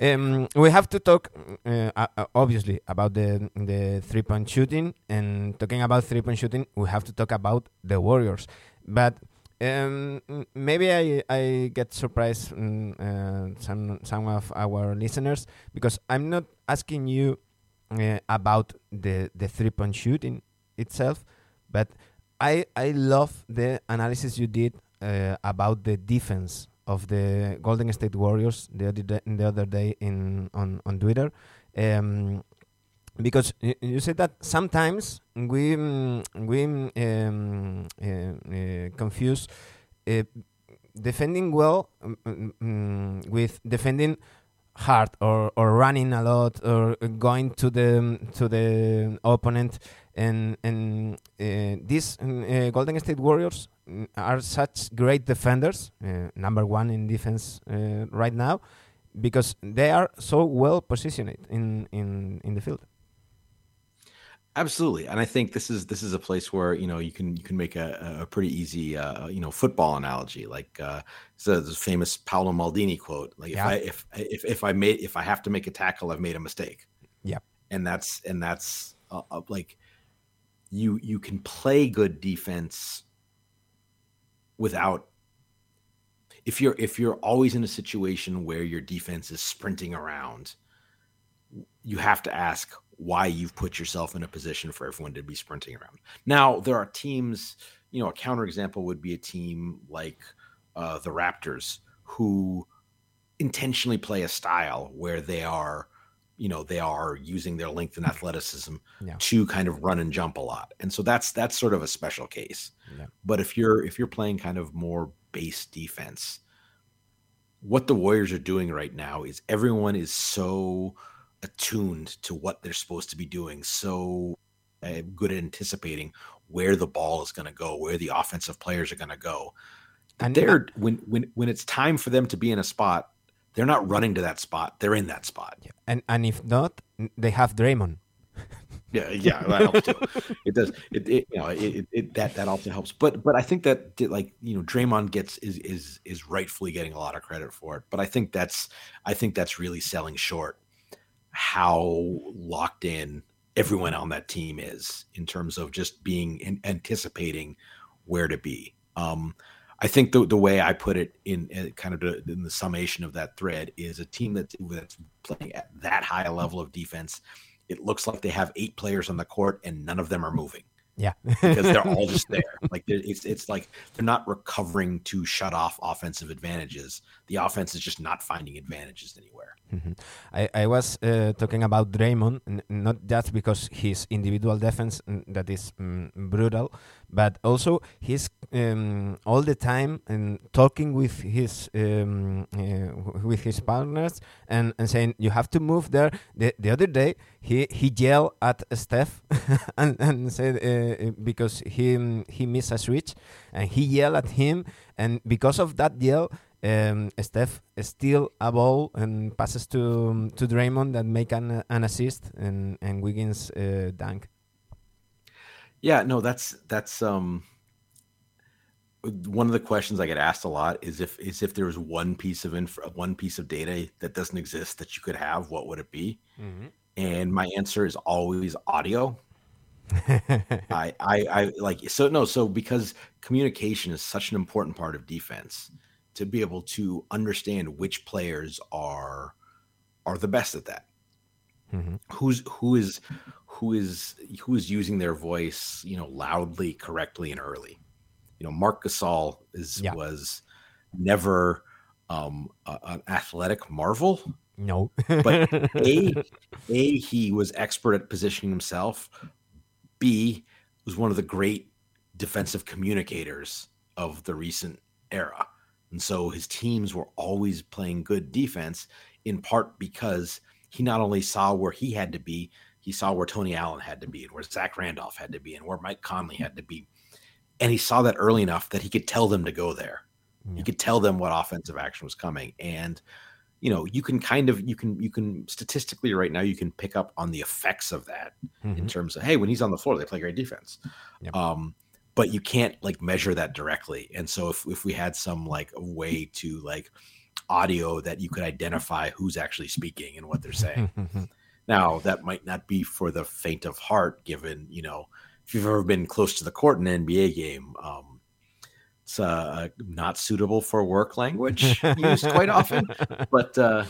Um, we have to talk, uh, uh, obviously, about the the three point shooting. And talking about three point shooting, we have to talk about the Warriors. But um, maybe I I get surprised um, uh, some some of our listeners because I'm not asking you uh, about the the three point shooting itself, but I I love the analysis you did uh, about the defense of the Golden State Warriors the other day, the other day in on on Twitter. Um, because you said that sometimes we mm, we mm, um, uh, uh, confuse uh, defending well mm, with defending hard or, or running a lot or going to the to the opponent and and uh, these mm, uh, Golden State Warriors are such great defenders, uh, number one in defense uh, right now, because they are so well positioned in in in the field. Absolutely, and I think this is this is a place where you know you can you can make a, a pretty easy uh, you know football analogy. Like uh, so the famous Paolo Maldini quote: "Like Yeah. if I if if if I made if I have to make a tackle, I've made a mistake." Yeah. and that's and that's uh, uh, like you you can play good defense without if you're if you're always in a situation where your defense is sprinting around you have to ask why you've put yourself in a position for everyone to be sprinting around. Now, there are teams, you know, a counterexample would be a team like uh, the Raptors who intentionally play a style where they are, you know, they are using their length and athleticism Yeah. to kind of run and jump a lot. And so that's that's sort of a special case. Yeah. But if you're if you're playing kind of more base defense, what the Warriors are doing right now is everyone is so attuned to what they're supposed to be doing, so uh, good at anticipating where the ball is going to go, where the offensive players are going to go. And- they're when when when it's time for them to be in a spot, they're not running to that spot; they're in that spot. And and if not, they have Draymond. Yeah, yeah, that helps too. It does. It, it you know it, it, it that that also helps. But but I think that di- like you know Draymond gets is is is rightfully getting a lot of credit for it. But I think that's I think that's really selling short how locked in everyone on that team is in terms of just being in, anticipating where to be. Um, I think the the way I put it in, uh kind of the, in the summation of that thread is a team that's that's playing at that high a level of defense. It looks like they have eight players on the court and none of them are moving Yeah. because they're all just there. Like it's it's like they're not recovering to shut off offensive advantages. The offense is just not finding advantages anywhere. Mhm. I, I was uh, talking about Draymond, not just because his individual defense that is mm, brutal, but also he's um, all the time and talking with his um, uh, with his partners and, and saying you have to move there. The, the other day he he yelled at Steph and, and said uh, because he mm, he missed a switch and he yelled at him and because of that yell um, Steph steal a ball and passes to to Draymond that make an, an assist and and Wiggins uh, dunk. Yeah, no, that's that's um one of the questions I get asked a lot is if is if there was one piece of inf- one piece of data that doesn't exist that you could have, what would it be? And my answer is always audio. I, I, I like so no so because communication is such an important part of defense to be able to understand which players are are the best at that Mhm. who's who is who is who is using their voice you know loudly correctly and early. You know marc gasol is Yeah. was never um a, an athletic marvel No, But a a he was expert at positioning himself. B was one of the great defensive communicators of the recent era. And so his teams were always playing good defense in part because he not only saw where he had to be he saw where tony allen had to be and where zach randolph had to be and where mike conley had to be and he saw that early enough that he could tell them to go there Yeah. he could tell them what offensive action was coming and you know you can kind of you can you can statistically right now you can pick up on the effects of that in Mhm. terms of hey when he's on the floor they play great defense Yep. um but you can't like measure that directly and so if, if we had some like way to like audio that you could identify who's actually speaking and what they're saying now that might not be for the faint of heart given you know if you've ever been close to the court in an nba game um it's uh, not suitable for work language used quite often but uh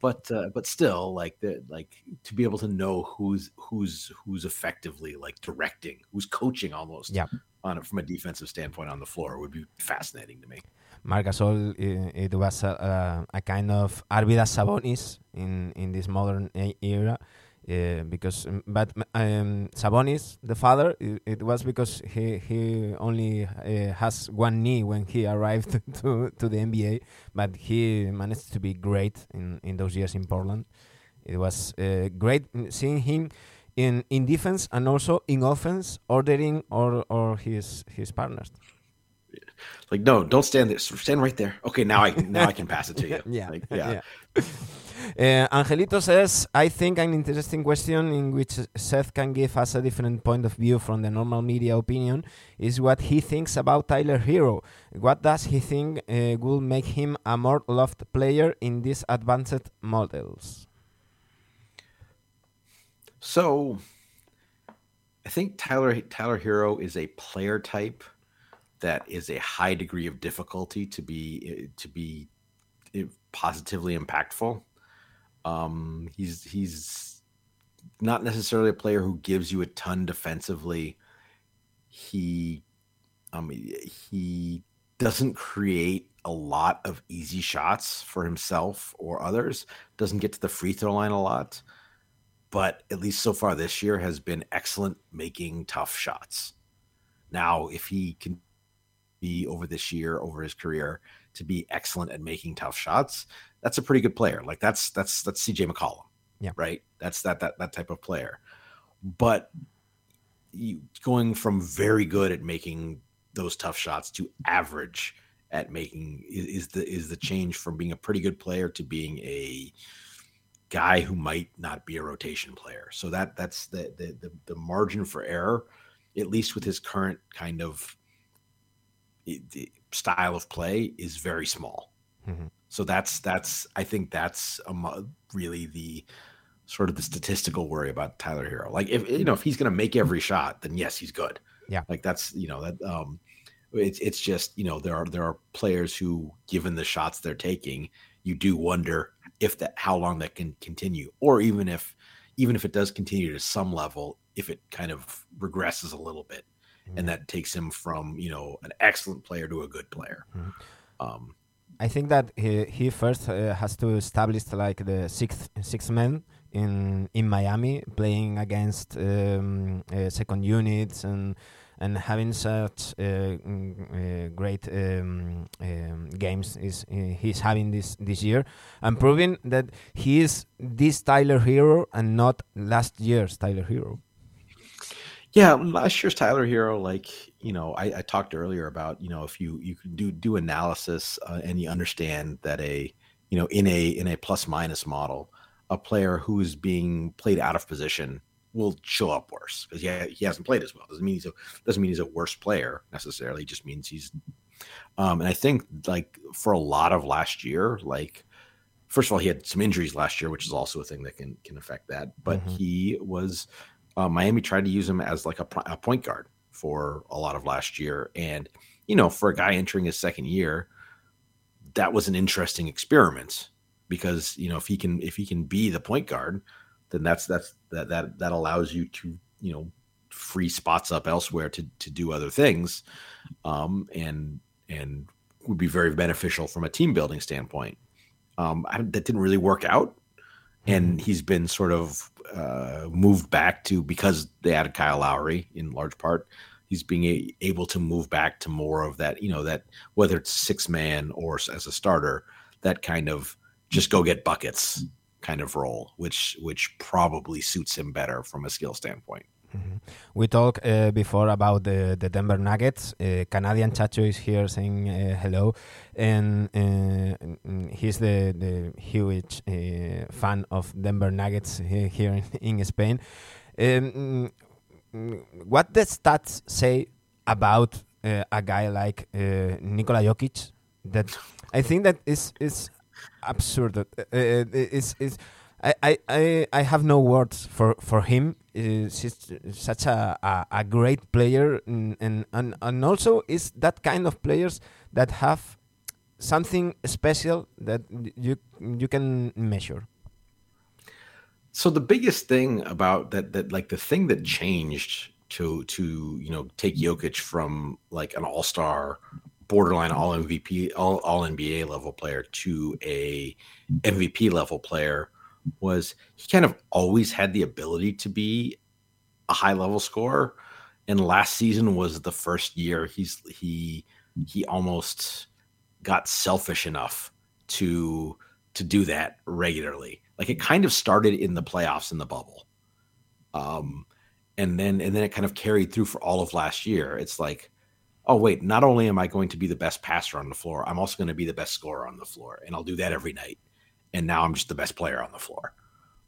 but uh, but still like the like to be able to know who's who's who's effectively like directing who's coaching almost Yeah. on it from a defensive standpoint on the floor would be fascinating to me Marc Gasol, uh, it was a, a, a kind of Arvydas Sabonis in, in this modern era. Uh, because um, but um, Sabonis, the father, it, it, was because he he only uh, has one knee when he arrived to to the NBA, but he managed to be great in in those years in Portland. It was uh, great seeing him in in defense and also in offense, ordering or or his his partners. Like no, don't stand there. Stand right there. Okay, now I now I can pass it to you. yeah, like, yeah. yeah. Uh, Angelito says, I think an interesting question in which Seth can give us a different point of view from the normal media opinion is what he thinks about Tyler Herro What does he think uh, will make him a more loved player in these advanced models? So, I think Tyler Tyler Herro is a player type that is a high degree of difficulty to be to be eh, positively impactful. Um, he's he's not necessarily a player who gives you a ton defensively. He um he doesn't create a lot of easy shots for himself or others. Doesn't get to the free throw line a lot, but at least so far this year has been excellent making tough shots. Now, if he can be over this year, over his career, to be excellent at making tough shots, that's a pretty good player. Like that's that's that's CJ McCollum. Yeah. Right. That's that that that type of player. But you, going from very good at making those tough shots to average at making is, is the is the change from being a pretty good player to being a guy who might not be a rotation player. So that that's the the the, the margin for error, at least with his current kind of the style of play is very small. Mm-hmm. So that's that's I think that's a, really the sort of the statistical worry about Tyler Herro. Like if you know if he's going to make every shot, then yes, he's good. Yeah, like that's you know that um, it's it's just you know there are there are players who, given the shots they're taking, you do wonder if that how long that can continue, or even if even if it does continue to some level, if it kind of regresses a little bit mm-hmm. and that takes him from you know an excellent player to a good player. Mm-hmm. Um, I think that he, he first uh, has to establish like the sixth six men in in Miami, playing against um, uh, second units and and having such uh, mm, uh great um, um, games is uh, he's having this this year and proving that he is this Tyler Herro and not last year's Tyler Herro. Yeah, last year's Tyler Herro, like you know, I, I talked earlier about you know if you you can do do analysis uh, and you understand that a you know in a in a plus minus model, a player who is being played out of position will show up worse because yeah he, he hasn't played as well. Doesn't mean he's a doesn't mean he's a worse player necessarily. It just means he's. Um, and I think like for a lot of last year, like first of all, he had some injuries last year, which is also a thing that can can affect that. But mm-hmm. he was uh, Miami tried to use him as like a, a, point guard for a lot of last year, and you know, for a guy entering his second year, that was an interesting experiment because you know if he can if he can be the point guard, then that's that's that that that allows you to you know free spots up elsewhere to to do other things, um, and and would be very beneficial from a team building standpoint. Um, I, that didn't really work out, and mm-hmm. he's been sort of uh, moved back to because they added Kyle Lowry in large part. He's being a, able to move back to more of that, you know, that whether it's six man or as a starter, that kind of just go get buckets kind of role, which which probably suits him better from a skill standpoint. Mm-hmm. We talked uh, before about the, the Denver Nuggets. Uh, Canadian Chacho is here saying uh, hello, and uh, he's the, the huge uh, fan of Denver Nuggets here in, in Spain. Um, what the stats say about uh, a guy like Nikola Jokic? That I think that is is absurd. it's, it's I, I, I have no words for, for him. He's such a, a, a great player, and, and, and also is that kind of players that have something special that you you can measure. So the biggest thing about that that like the thing that changed to to you know take Jokic from like an all star borderline all MVP all all NBA level player to a MVP level player was he kind of always had the ability to be a high level scorer. And last season was the first year he's he he almost got selfish enough to to do that regularly. Like it kind of started in the playoffs in the bubble. Um and then and then it kind of carried through for all of last year. It's like, oh wait, not only am I going to be the best passer on the floor, I'm also going to be the best scorer on the floor, and I'll do that every night. And now I'm just the best player on the floor.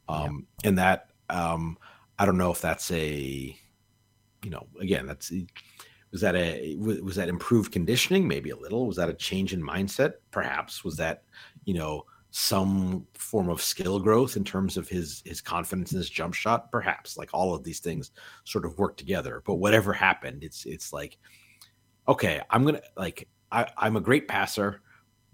Um, yeah. And that um, I don't know if that's a, you know, again, that's was that a was that improved conditioning? Maybe a little. Was that a change in mindset? Perhaps. Was that you know some form of skill growth in terms of his his confidence in his jump shot? Perhaps. Like all of these things sort of work together. But whatever happened, it's it's like, okay, I'm gonna like I, I'm a great passer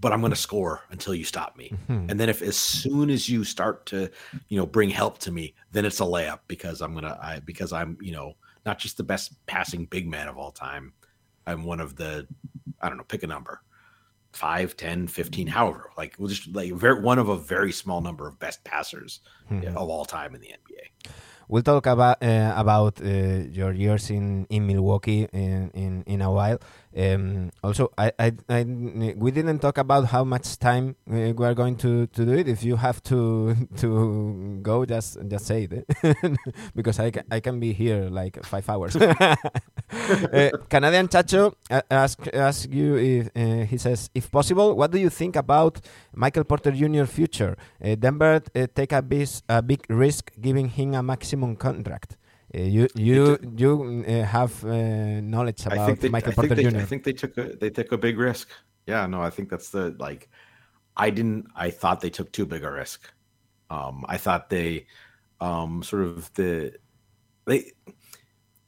but I'm going to score until you stop me. Mm-hmm. And then if as soon as you start to, you know, bring help to me, then it's a layup because I'm going to I because I'm, you know, not just the best passing big man of all time. I'm one of the I don't know, pick a number. 5, 10, 15, however. Like we'll just like very, one of a very small number of best passers mm-hmm. of all time in the NBA. We'll talk about uh, about uh, your years in, in Milwaukee in, in, in a while. Um, also, I, I, I, we didn't talk about how much time uh, we are going to, to do it. If you have to to go, just just say it, because I can, I can be here like five hours. uh, Canadian Chacho ask ask you if uh, he says, if possible, what do you think about Michael Porter Jr. future? Uh, Denver uh, take a big, a big risk giving him a maximum contract. Uh, you you you uh, have uh, knowledge about they, Michael Porter they, Jr. I think they took a they took a big risk. Yeah, no, I think that's the like. I didn't. I thought they took too big a risk. Um, I thought they, um, sort of the, they,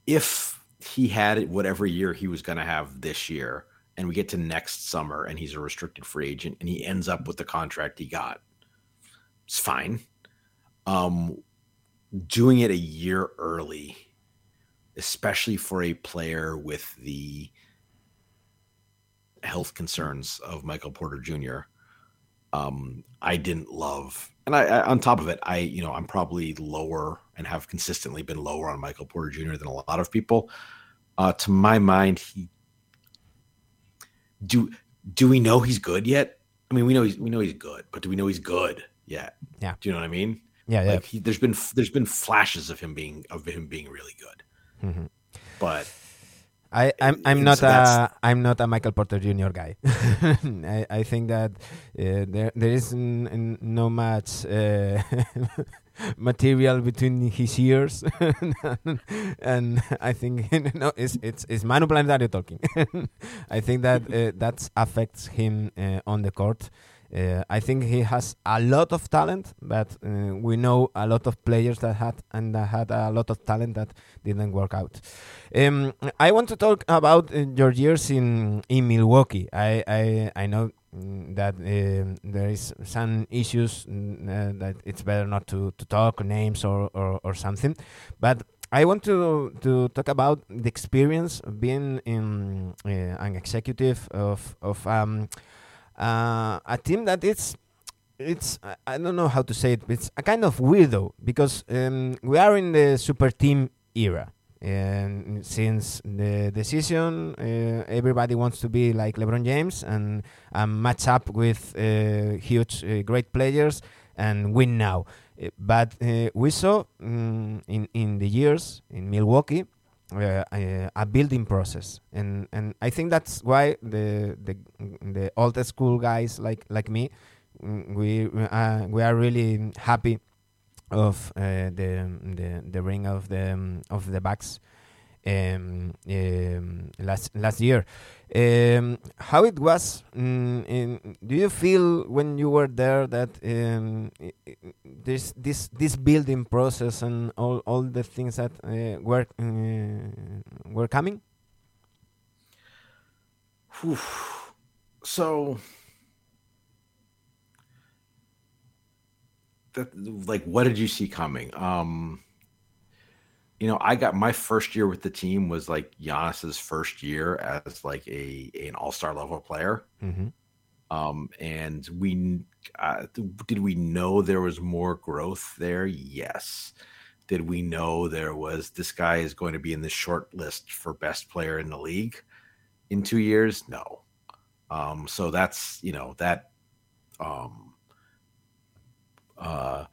if he had whatever year he was going to have this year, and we get to next summer, and he's a restricted free agent, and he ends up with the contract he got, it's fine. Um, doing it a year early, especially for a player with the health concerns of Michael Porter Jr., um, I didn't love. And I, I, on top of it, I, you know, I'm probably lower and have consistently been lower on Michael Porter Jr. than a lot of people. Uh, to my mind, he do do we know he's good yet? I mean, we know he's we know he's good, but do we know he's good yet? Yeah. Do you know what I mean? Yeah, like yeah. He, there's been there's been flashes of him being of him being really good, mm-hmm. but I I'm I'm not so a I'm not a Michael Porter Jr. guy. I I think that uh, there there is n- n- no much. Uh, material between his ears and I think no it's it's it's Manu Planetario talking I think that uh, that affects him uh, on the court uh, I think he has a lot of talent, but uh, we know a lot of players that had and that had a lot of talent that didn't work out. Um, I want to talk about uh, your years in in Milwaukee. I I, I know mm, that um, there is some issues mm, uh, that it's better not to, to talk names or, or, or something, but I want to to talk about the experience of being in uh, an executive of of um, uh, a team that it's it's I don't know how to say it. It's a kind of weirdo because um, we are in the super team era. And since the decision, uh, everybody wants to be like LeBron James and, and match up with uh, huge, uh, great players and win now. Uh, but uh, we saw um, in in the years in Milwaukee a building process, and and I think that's why the the the old school guys like like me, mm, we uh, we are really happy of uh, the the the ring of the um, of the Bucks um, um, last last year. Um, how it was? Mm, in, do you feel when you were there that um, this this this building process and all all the things that uh, were uh, were coming? So. That, like what did you see coming um you know, I got my first year with the team was like Giannis's first year as like a an all star level player. Mm-hmm. Um, and we uh, did we know there was more growth there? Yes. Did we know there was this guy is going to be in the short list for best player in the league in two years? No. Um, so that's you know that. Um, uh,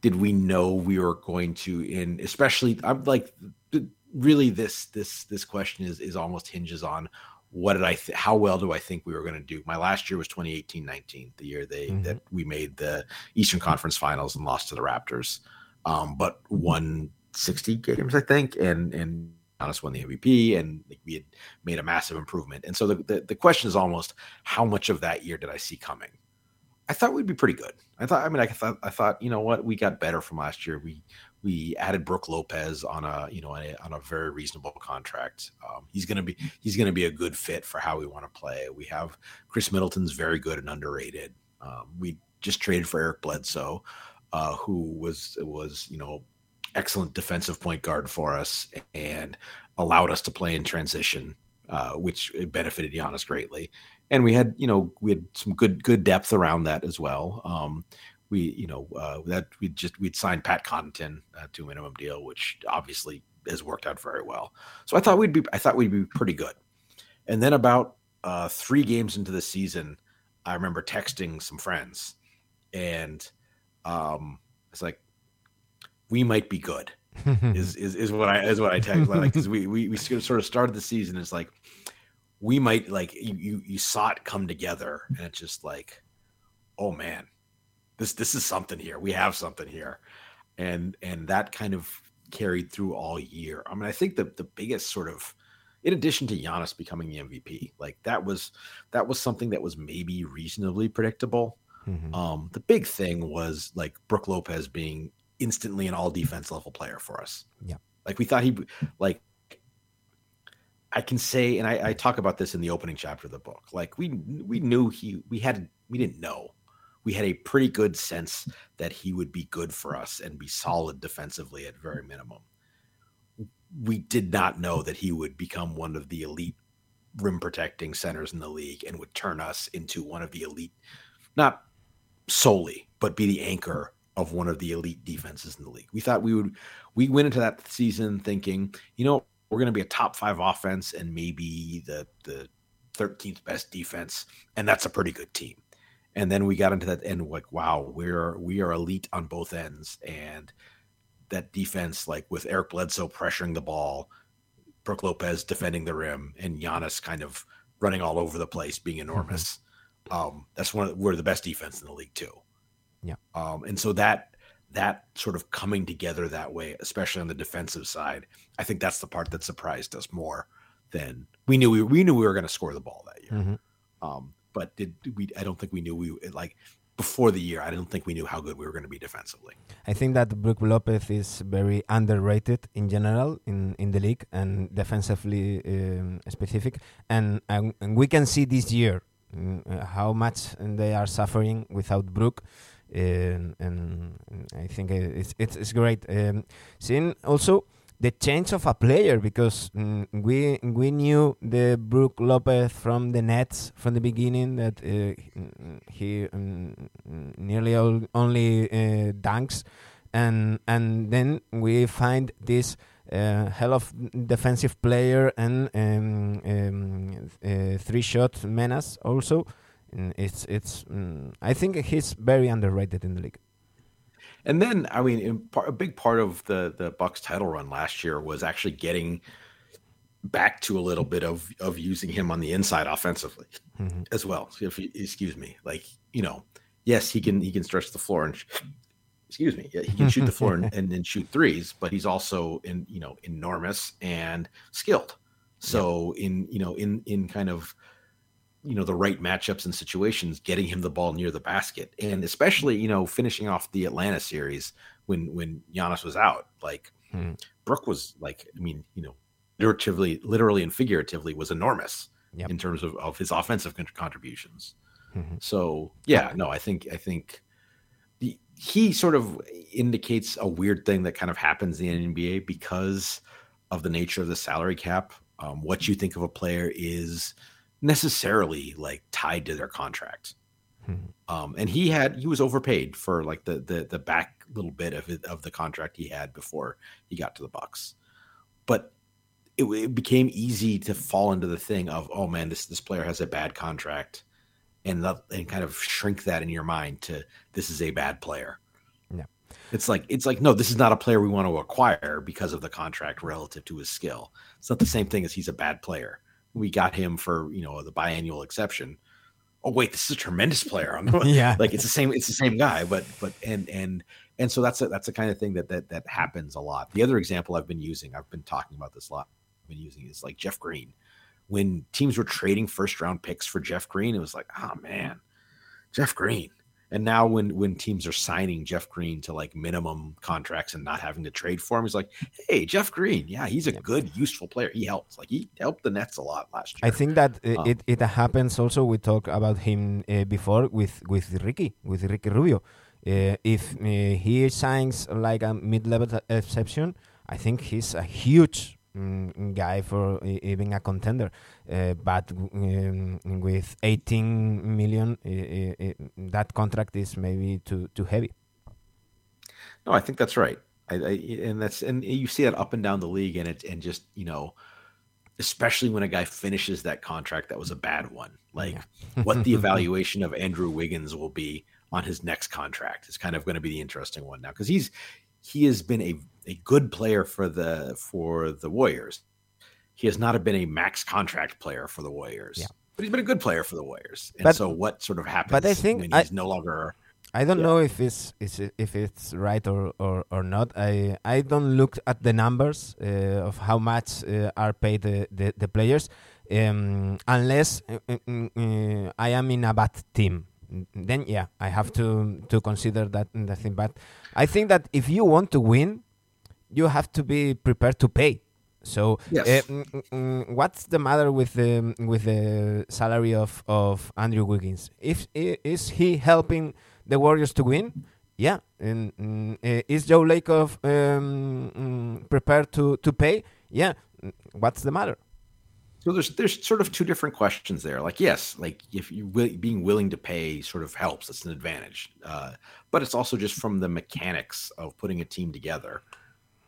did we know we were going to in especially I'm like really this this this question is is almost hinges on what did I th- how well do I think we were going to do? My last year was 2018-19, the year they mm-hmm. that we made the Eastern Conference Finals and lost to the Raptors. Um, but won 60 games, I think, and and Giannis won the MVP, and we had made a massive improvement. And so the, the, the question is almost how much of that year did I see coming? I thought we'd be pretty good. I thought, I mean, I thought, I thought, you know what, we got better from last year. We we added Brook Lopez on a you know a, on a very reasonable contract. Um, he's gonna be he's gonna be a good fit for how we want to play. We have Khris Middleton's very good and underrated. Um, we just traded for Eric Bledsoe, uh, who was was you know excellent defensive point guard for us and allowed us to play in transition, uh, which benefited Giannis greatly. And we had, you know, we had some good good depth around that as well. Um, we you know uh, that we just we'd signed Pat Connaughton uh, to a minimum deal, which obviously has worked out very well. So I thought we'd be I thought we'd be pretty good. And then about uh, three games into the season, I remember texting some friends, and um, it's like we might be good. is, is is what I is what I text like because we, we we sort of started the season. It's like we might like you, you you saw it come together, and it's just like, oh man, this this is something here. We have something here, and and that kind of carried through all year. I mean, I think the the biggest sort of in addition to Giannis becoming the MVP, like that was that was something that was maybe reasonably predictable. Mm-hmm. Um, the big thing was like Brook Lopez being instantly an all defense level player for us. Yeah, like we thought he like. I can say, and I, I talk about this in the opening chapter of the book. Like we we knew he we had we didn't know we had a pretty good sense that he would be good for us and be solid defensively at very minimum. We did not know that he would become one of the elite rim protecting centers in the league and would turn us into one of the elite, not solely, but be the anchor of one of the elite defenses in the league. We thought we would, we went into that season thinking, you know, we're going to be a top five offense and maybe the, the 13th best defense. And that's a pretty good team and then we got into that end like wow we're we are elite on both ends and that defense like with Eric Bledsoe pressuring the ball Brook Lopez defending the rim and Giannis kind of running all over the place being mm-hmm. enormous mm-hmm. um that's one of we're the best defense in the league too yeah um and so that that sort of coming together that way especially on the defensive side I think that's the part that surprised us more than we knew we, we knew we were going to score the ball that year mm-hmm. um but did we? I don't think we knew we like before the year. I don't think we knew how good we were going to be defensively. I think that Brook Lopez is very underrated in general in, in the league and defensively um, specific, and, and, and we can see this year mm, uh, how much they are suffering without Brook. And, and I think it's it's, it's great. Um, seeing also the change of a player because mm, we we knew the Brook Lopez from the Nets from the beginning that uh, he um, nearly all, only uh, dunks and and then we find this uh, hell of defensive player and um, um, uh, three shot menace also and it's it's mm, I think he's very underrated in the league. And then, I mean, part, a big part of the the Bucks title run last year was actually getting back to a little bit of of using him on the inside offensively mm-hmm. as well. So if you, excuse me, like you know, yes, he can he can stretch the floor and excuse me, he can shoot the floor and, and, and shoot threes, but he's also in you know enormous and skilled. So yeah. in you know in in kind of you know the right matchups and situations getting him the ball near the basket and especially you know finishing off the Atlanta series when when Giannis was out like hmm. Brook was like I mean you know literally literally and figuratively was enormous yep. in terms of, of his offensive contributions mm-hmm. so yeah no I think I think the, he sort of indicates a weird thing that kind of happens in the NBA because of the nature of the salary cap um, what you think of a player is necessarily like tied to their contract. Hmm. Um, and he had he was overpaid for like the the the back little bit of it of the contract he had before he got to the Bucks, but it, it became easy to fall into the thing of oh man this this player has a bad contract, and the, and kind of shrink that in your mind to this is a bad player. Yeah. It's like it's like no, this is not a player we want to acquire because of the contract relative to his skill. It's not the same thing as he's a bad player. We got him for you know the biannual exception. Oh wait, this is a tremendous player. Yeah. like it's the same. It's the same guy, but but and and and so that's a, that's the kind of thing that that that happens a lot. The other example I've been using, I've been talking about this a lot. I've been using is like Jeff Green. When teams were trading first round picks for Jeff Green, it was like, oh man, Jeff Green. And now when when teams are signing Jeff Green to like minimum contracts and not having to trade for him, he's like, hey, Jeff Green, yeah, he's a good, useful player. He helps. Like he helped the Nets a lot last year. I think that Um, it, it happens also. We talked about him uh, before with with Ricky with Ricky Rubio. Uh, if uh, he signs like a mid-level exception, I think he's a huge mm, guy for even a contender. Uh, but um, with 18 million, uh, uh, uh, that contract is maybe too too heavy. No, I think that's right. I, I and that's and you see that up and down the league, and it and just you know, especially when a guy finishes that contract that was a bad one, like what the evaluation of Andrew Wiggins will be on his next contract is kind of going to be the interesting one now because he's he has been a a good player for the for the Warriors. He has not been a max contract player for the Warriors. Yeah. But he's been a good player for the Warriors. And But- so what sort of happens but I think when I- he's no longer I don't Yeah. know if it's, if it's right or, or, or not. I I don't look at the numbers uh, of how much uh, are paid the, the, the players, um, unless uh, uh, uh, I am in a bad team. Then yeah, I have to to consider that that thing. But I think that if you want to win, you have to be prepared to pay. So, Yes. uh, mm, mm, what's the matter with the with the salary of, of Andrew Wiggins? If is he helping the Warriors to win? Yeah. And mm, uh, is Joe Lacob um, mm, prepared to to pay? Yeah. What's the matter? So there's there's sort of two different questions there. Like yes, like if you wi- being willing to pay sort of helps. It's an advantage, uh, but it's also just from the mechanics of putting a team together.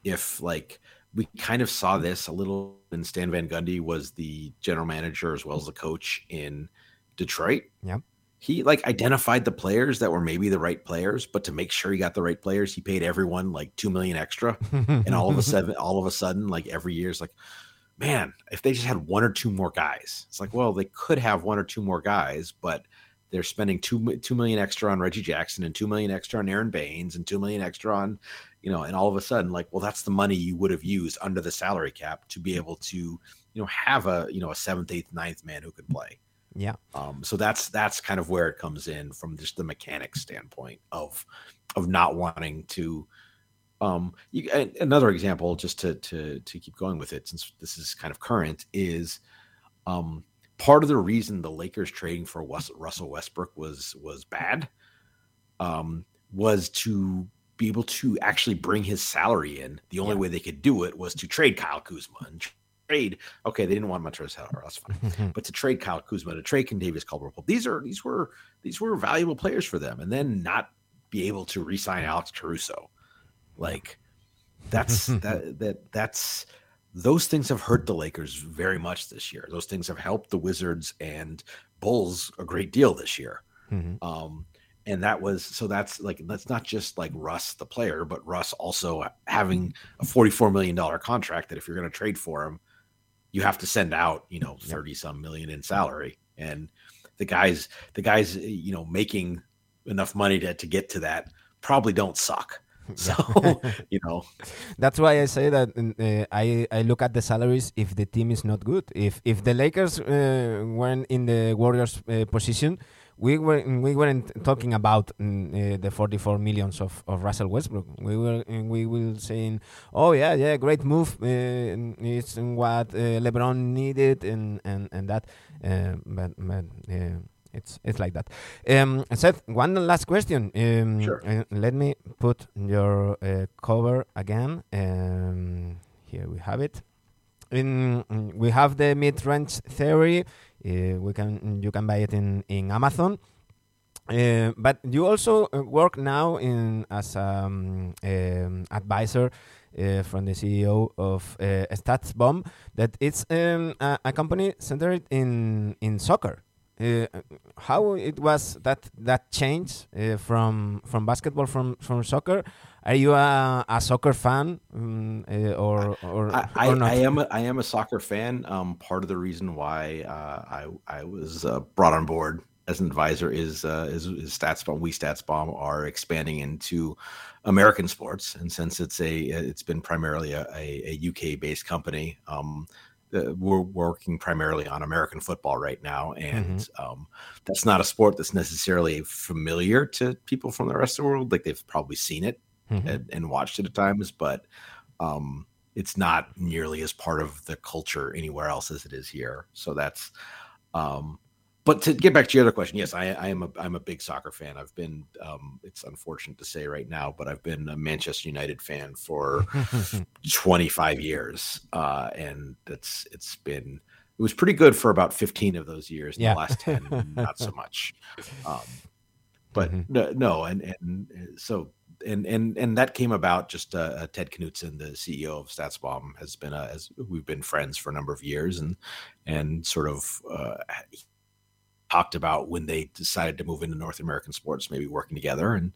If like we kind of saw this a little when Stan Van Gundy was the general manager as well as the coach in Detroit. Yeah. He like identified the players that were maybe the right players, but to make sure he got the right players, he paid everyone like two million extra and all of a sudden all of a sudden like every year it's like man if they just had one or two more guys it's like well they could have one or two more guys but they're spending two two million extra on Reggie Jackson and two million extra on Aron Baynes and two million extra on you know and all of a sudden like well that's the money you would have used under the salary cap to be able to you know have a you know a seventh eighth ninth man who could play yeah. um, so that's that's kind of where it comes in from just the mechanics standpoint of of not wanting to. Um, you, another example, just to to to keep going with it, since this is kind of current, is um, part of the reason the Lakers trading for Russell Westbrook was was bad, um, was to be able to actually bring his salary in. The only Yeah. way they could do it was to trade Kyle Kuzma and trade. Okay, they didn't want Montrezl Harrell. That's fine but to trade Kyle Kuzma, to trade Kentavious Caldwell-Pope, these are these were these were valuable players for them, and then not be able to re-sign Alex Caruso, like that's that that that's those things have hurt the Lakers very much this year. Those things have helped the Wizards and Bulls a great deal this year. Mhm. Um, and that was so that's like that's not just like Russ the player, but Russ also having a forty-four million dollar contract that if you're going to trade for him, you have to send out you know thirty some million in salary, and the guys the guys you know making enough money to to get to that probably don't suck. So you know, That's why I say that uh, I I look at the salaries if the team is not good. If if the Lakers uh, weren't in the Warriors uh, position, we were we weren't talking about mm, uh, the 44 millions of, of Russell Westbrook. We were uh, we will saying, oh yeah yeah great move. Uh, it's what uh, LeBron needed and and and that. Uh, but but. Uh, it's it's like that. Um, Seth, one last question. Um, Sure. let me put your uh, cover again. Um, here we have it. In, mm, we have the mid-range theory. Uh, we can you can buy it in in Amazon. Uh, but you also uh, work now in as um, um, advisor uh, from the CEO of uh, StatsBomb. That it's um, a, a company centered in in soccer. Uh, how it was that that change uh, from from basketball from from soccer? Are you a, a soccer fan um, uh, or or, I, or not? I, I am a, I am a soccer fan. Um, part of the reason why uh, I I was uh, brought on board as an advisor is uh, is, is StatsBomb. We StatsBomb are expanding into American sports, and since it's a it's been primarily a, a, a UK based company. Um, uh, we're working primarily on American football right now, and Mm-hmm. um, that's not a sport that's necessarily familiar to people from the rest of the world. Like they've probably seen it Mhm. and, and watched it at times, but um, it's not nearly as part of the culture anywhere else as it is here. So that's. Um, but to get back to your other question, yes, I, I am a I'm a big soccer fan. I've been. Um, it's unfortunate to say right now, but I've been a Manchester United fan for 25 years, uh, and it's it's been it was pretty good for about 15 of those years. In Yeah. the last 10, not so much. Um, but Mhm. no, no, and and uh, so and and and that came about just uh, uh, Ted Knutson, the CEO of StatsBomb, has been a, as we've been friends for a number of years, and and sort of uh, talked about when they decided to move into North American sports, maybe working together, and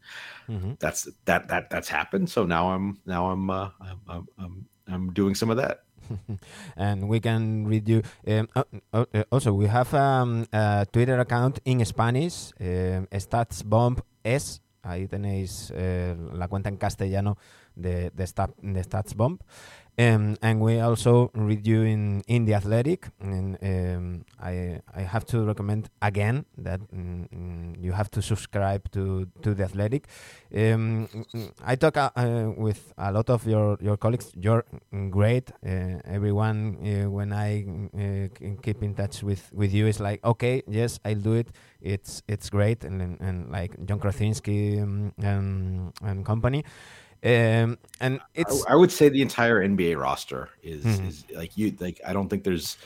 Mhm. that's that that that's happened. So now I'm now I'm uh, I'm, I'm I'm doing some of that. and we can read you. Um, uh, uh, uh, also, we have um, a Twitter account in Spanish, um, StatsBomb S. Ahí tenéis eh, la cuenta en castellano de, de, Stat, de StatsBomb. Um, and we also read you in, in The Athletic. And um, I, I have to recommend again that mm, mm, you have to subscribe to, to The Athletic. Um, I talk uh, uh, with a lot of your, your colleagues. You're great. Uh, everyone, uh, when I uh, keep in touch with, with you, is like, okay, yes, I'll do it. It's it's great, and and, and like Jon Krawczynski um, and and company. Um, and it's I, I would say the entire NBA roster is Mhm. is like you like I don't think there's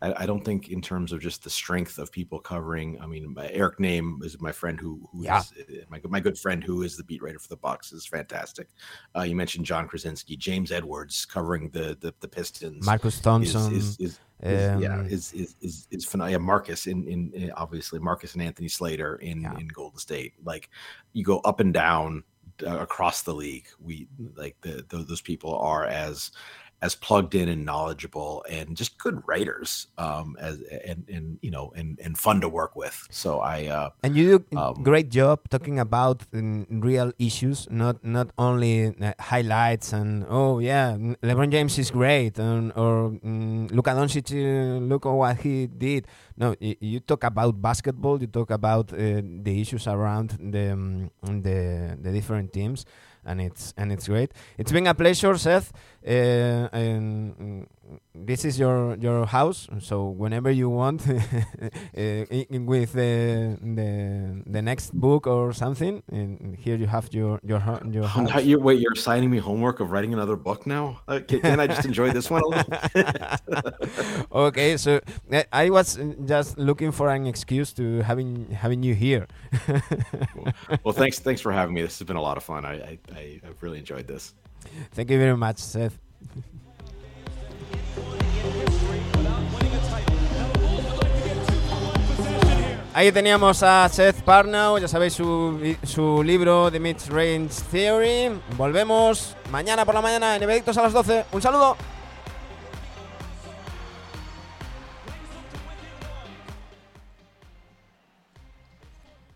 I, I don't think in terms of just the strength of people covering. I mean, my, Eric Nehm is my friend who who is Yeah. uh, my my good friend who is the beat writer for the Bucks is fantastic. Uh, you mentioned Jon Krawczynski, James Edwards covering the the, the Pistons. Marcus Thompson. is, is, is- yeah, um, is is is, is phenomenal. Yeah, Marcus in, in in obviously Marcus and Anthony Slater in Yeah. in Golden State. Like you go up and down Uh, across the league. We like the, the those people are as as plugged in and knowledgeable and just good writers um as and and you know and and fun to work with so i uh And you do a Um, great job talking about mm, real issues, not not only uh, highlights and oh yeah, LeBron James is great, and, or mm, Luka Doncic, uh, look at what he did. No, you, you talk about basketball. You talk about uh, the issues around the um, the the different teams, and it's and it's great. It's been a pleasure, Seth. Uh, and mm, this is your your house, so whenever you want, uh, in- with the, the the next book or something, and here you have your your your house. you wait you're assigning me homework of writing another book now? Uh, can, can i just enjoy this one a little okay, so uh, I was just looking for an excuse to having having you here. well thanks thanks for having me. This has been a lot of fun. I i, I i've really enjoyed this Thank you very much, Seth. Ahí teníamos a Seth Parnell, ya sabéis su, su libro The Mid-Range Theory. Volvemos mañana por la mañana en Benedictos a las 12. Un saludo.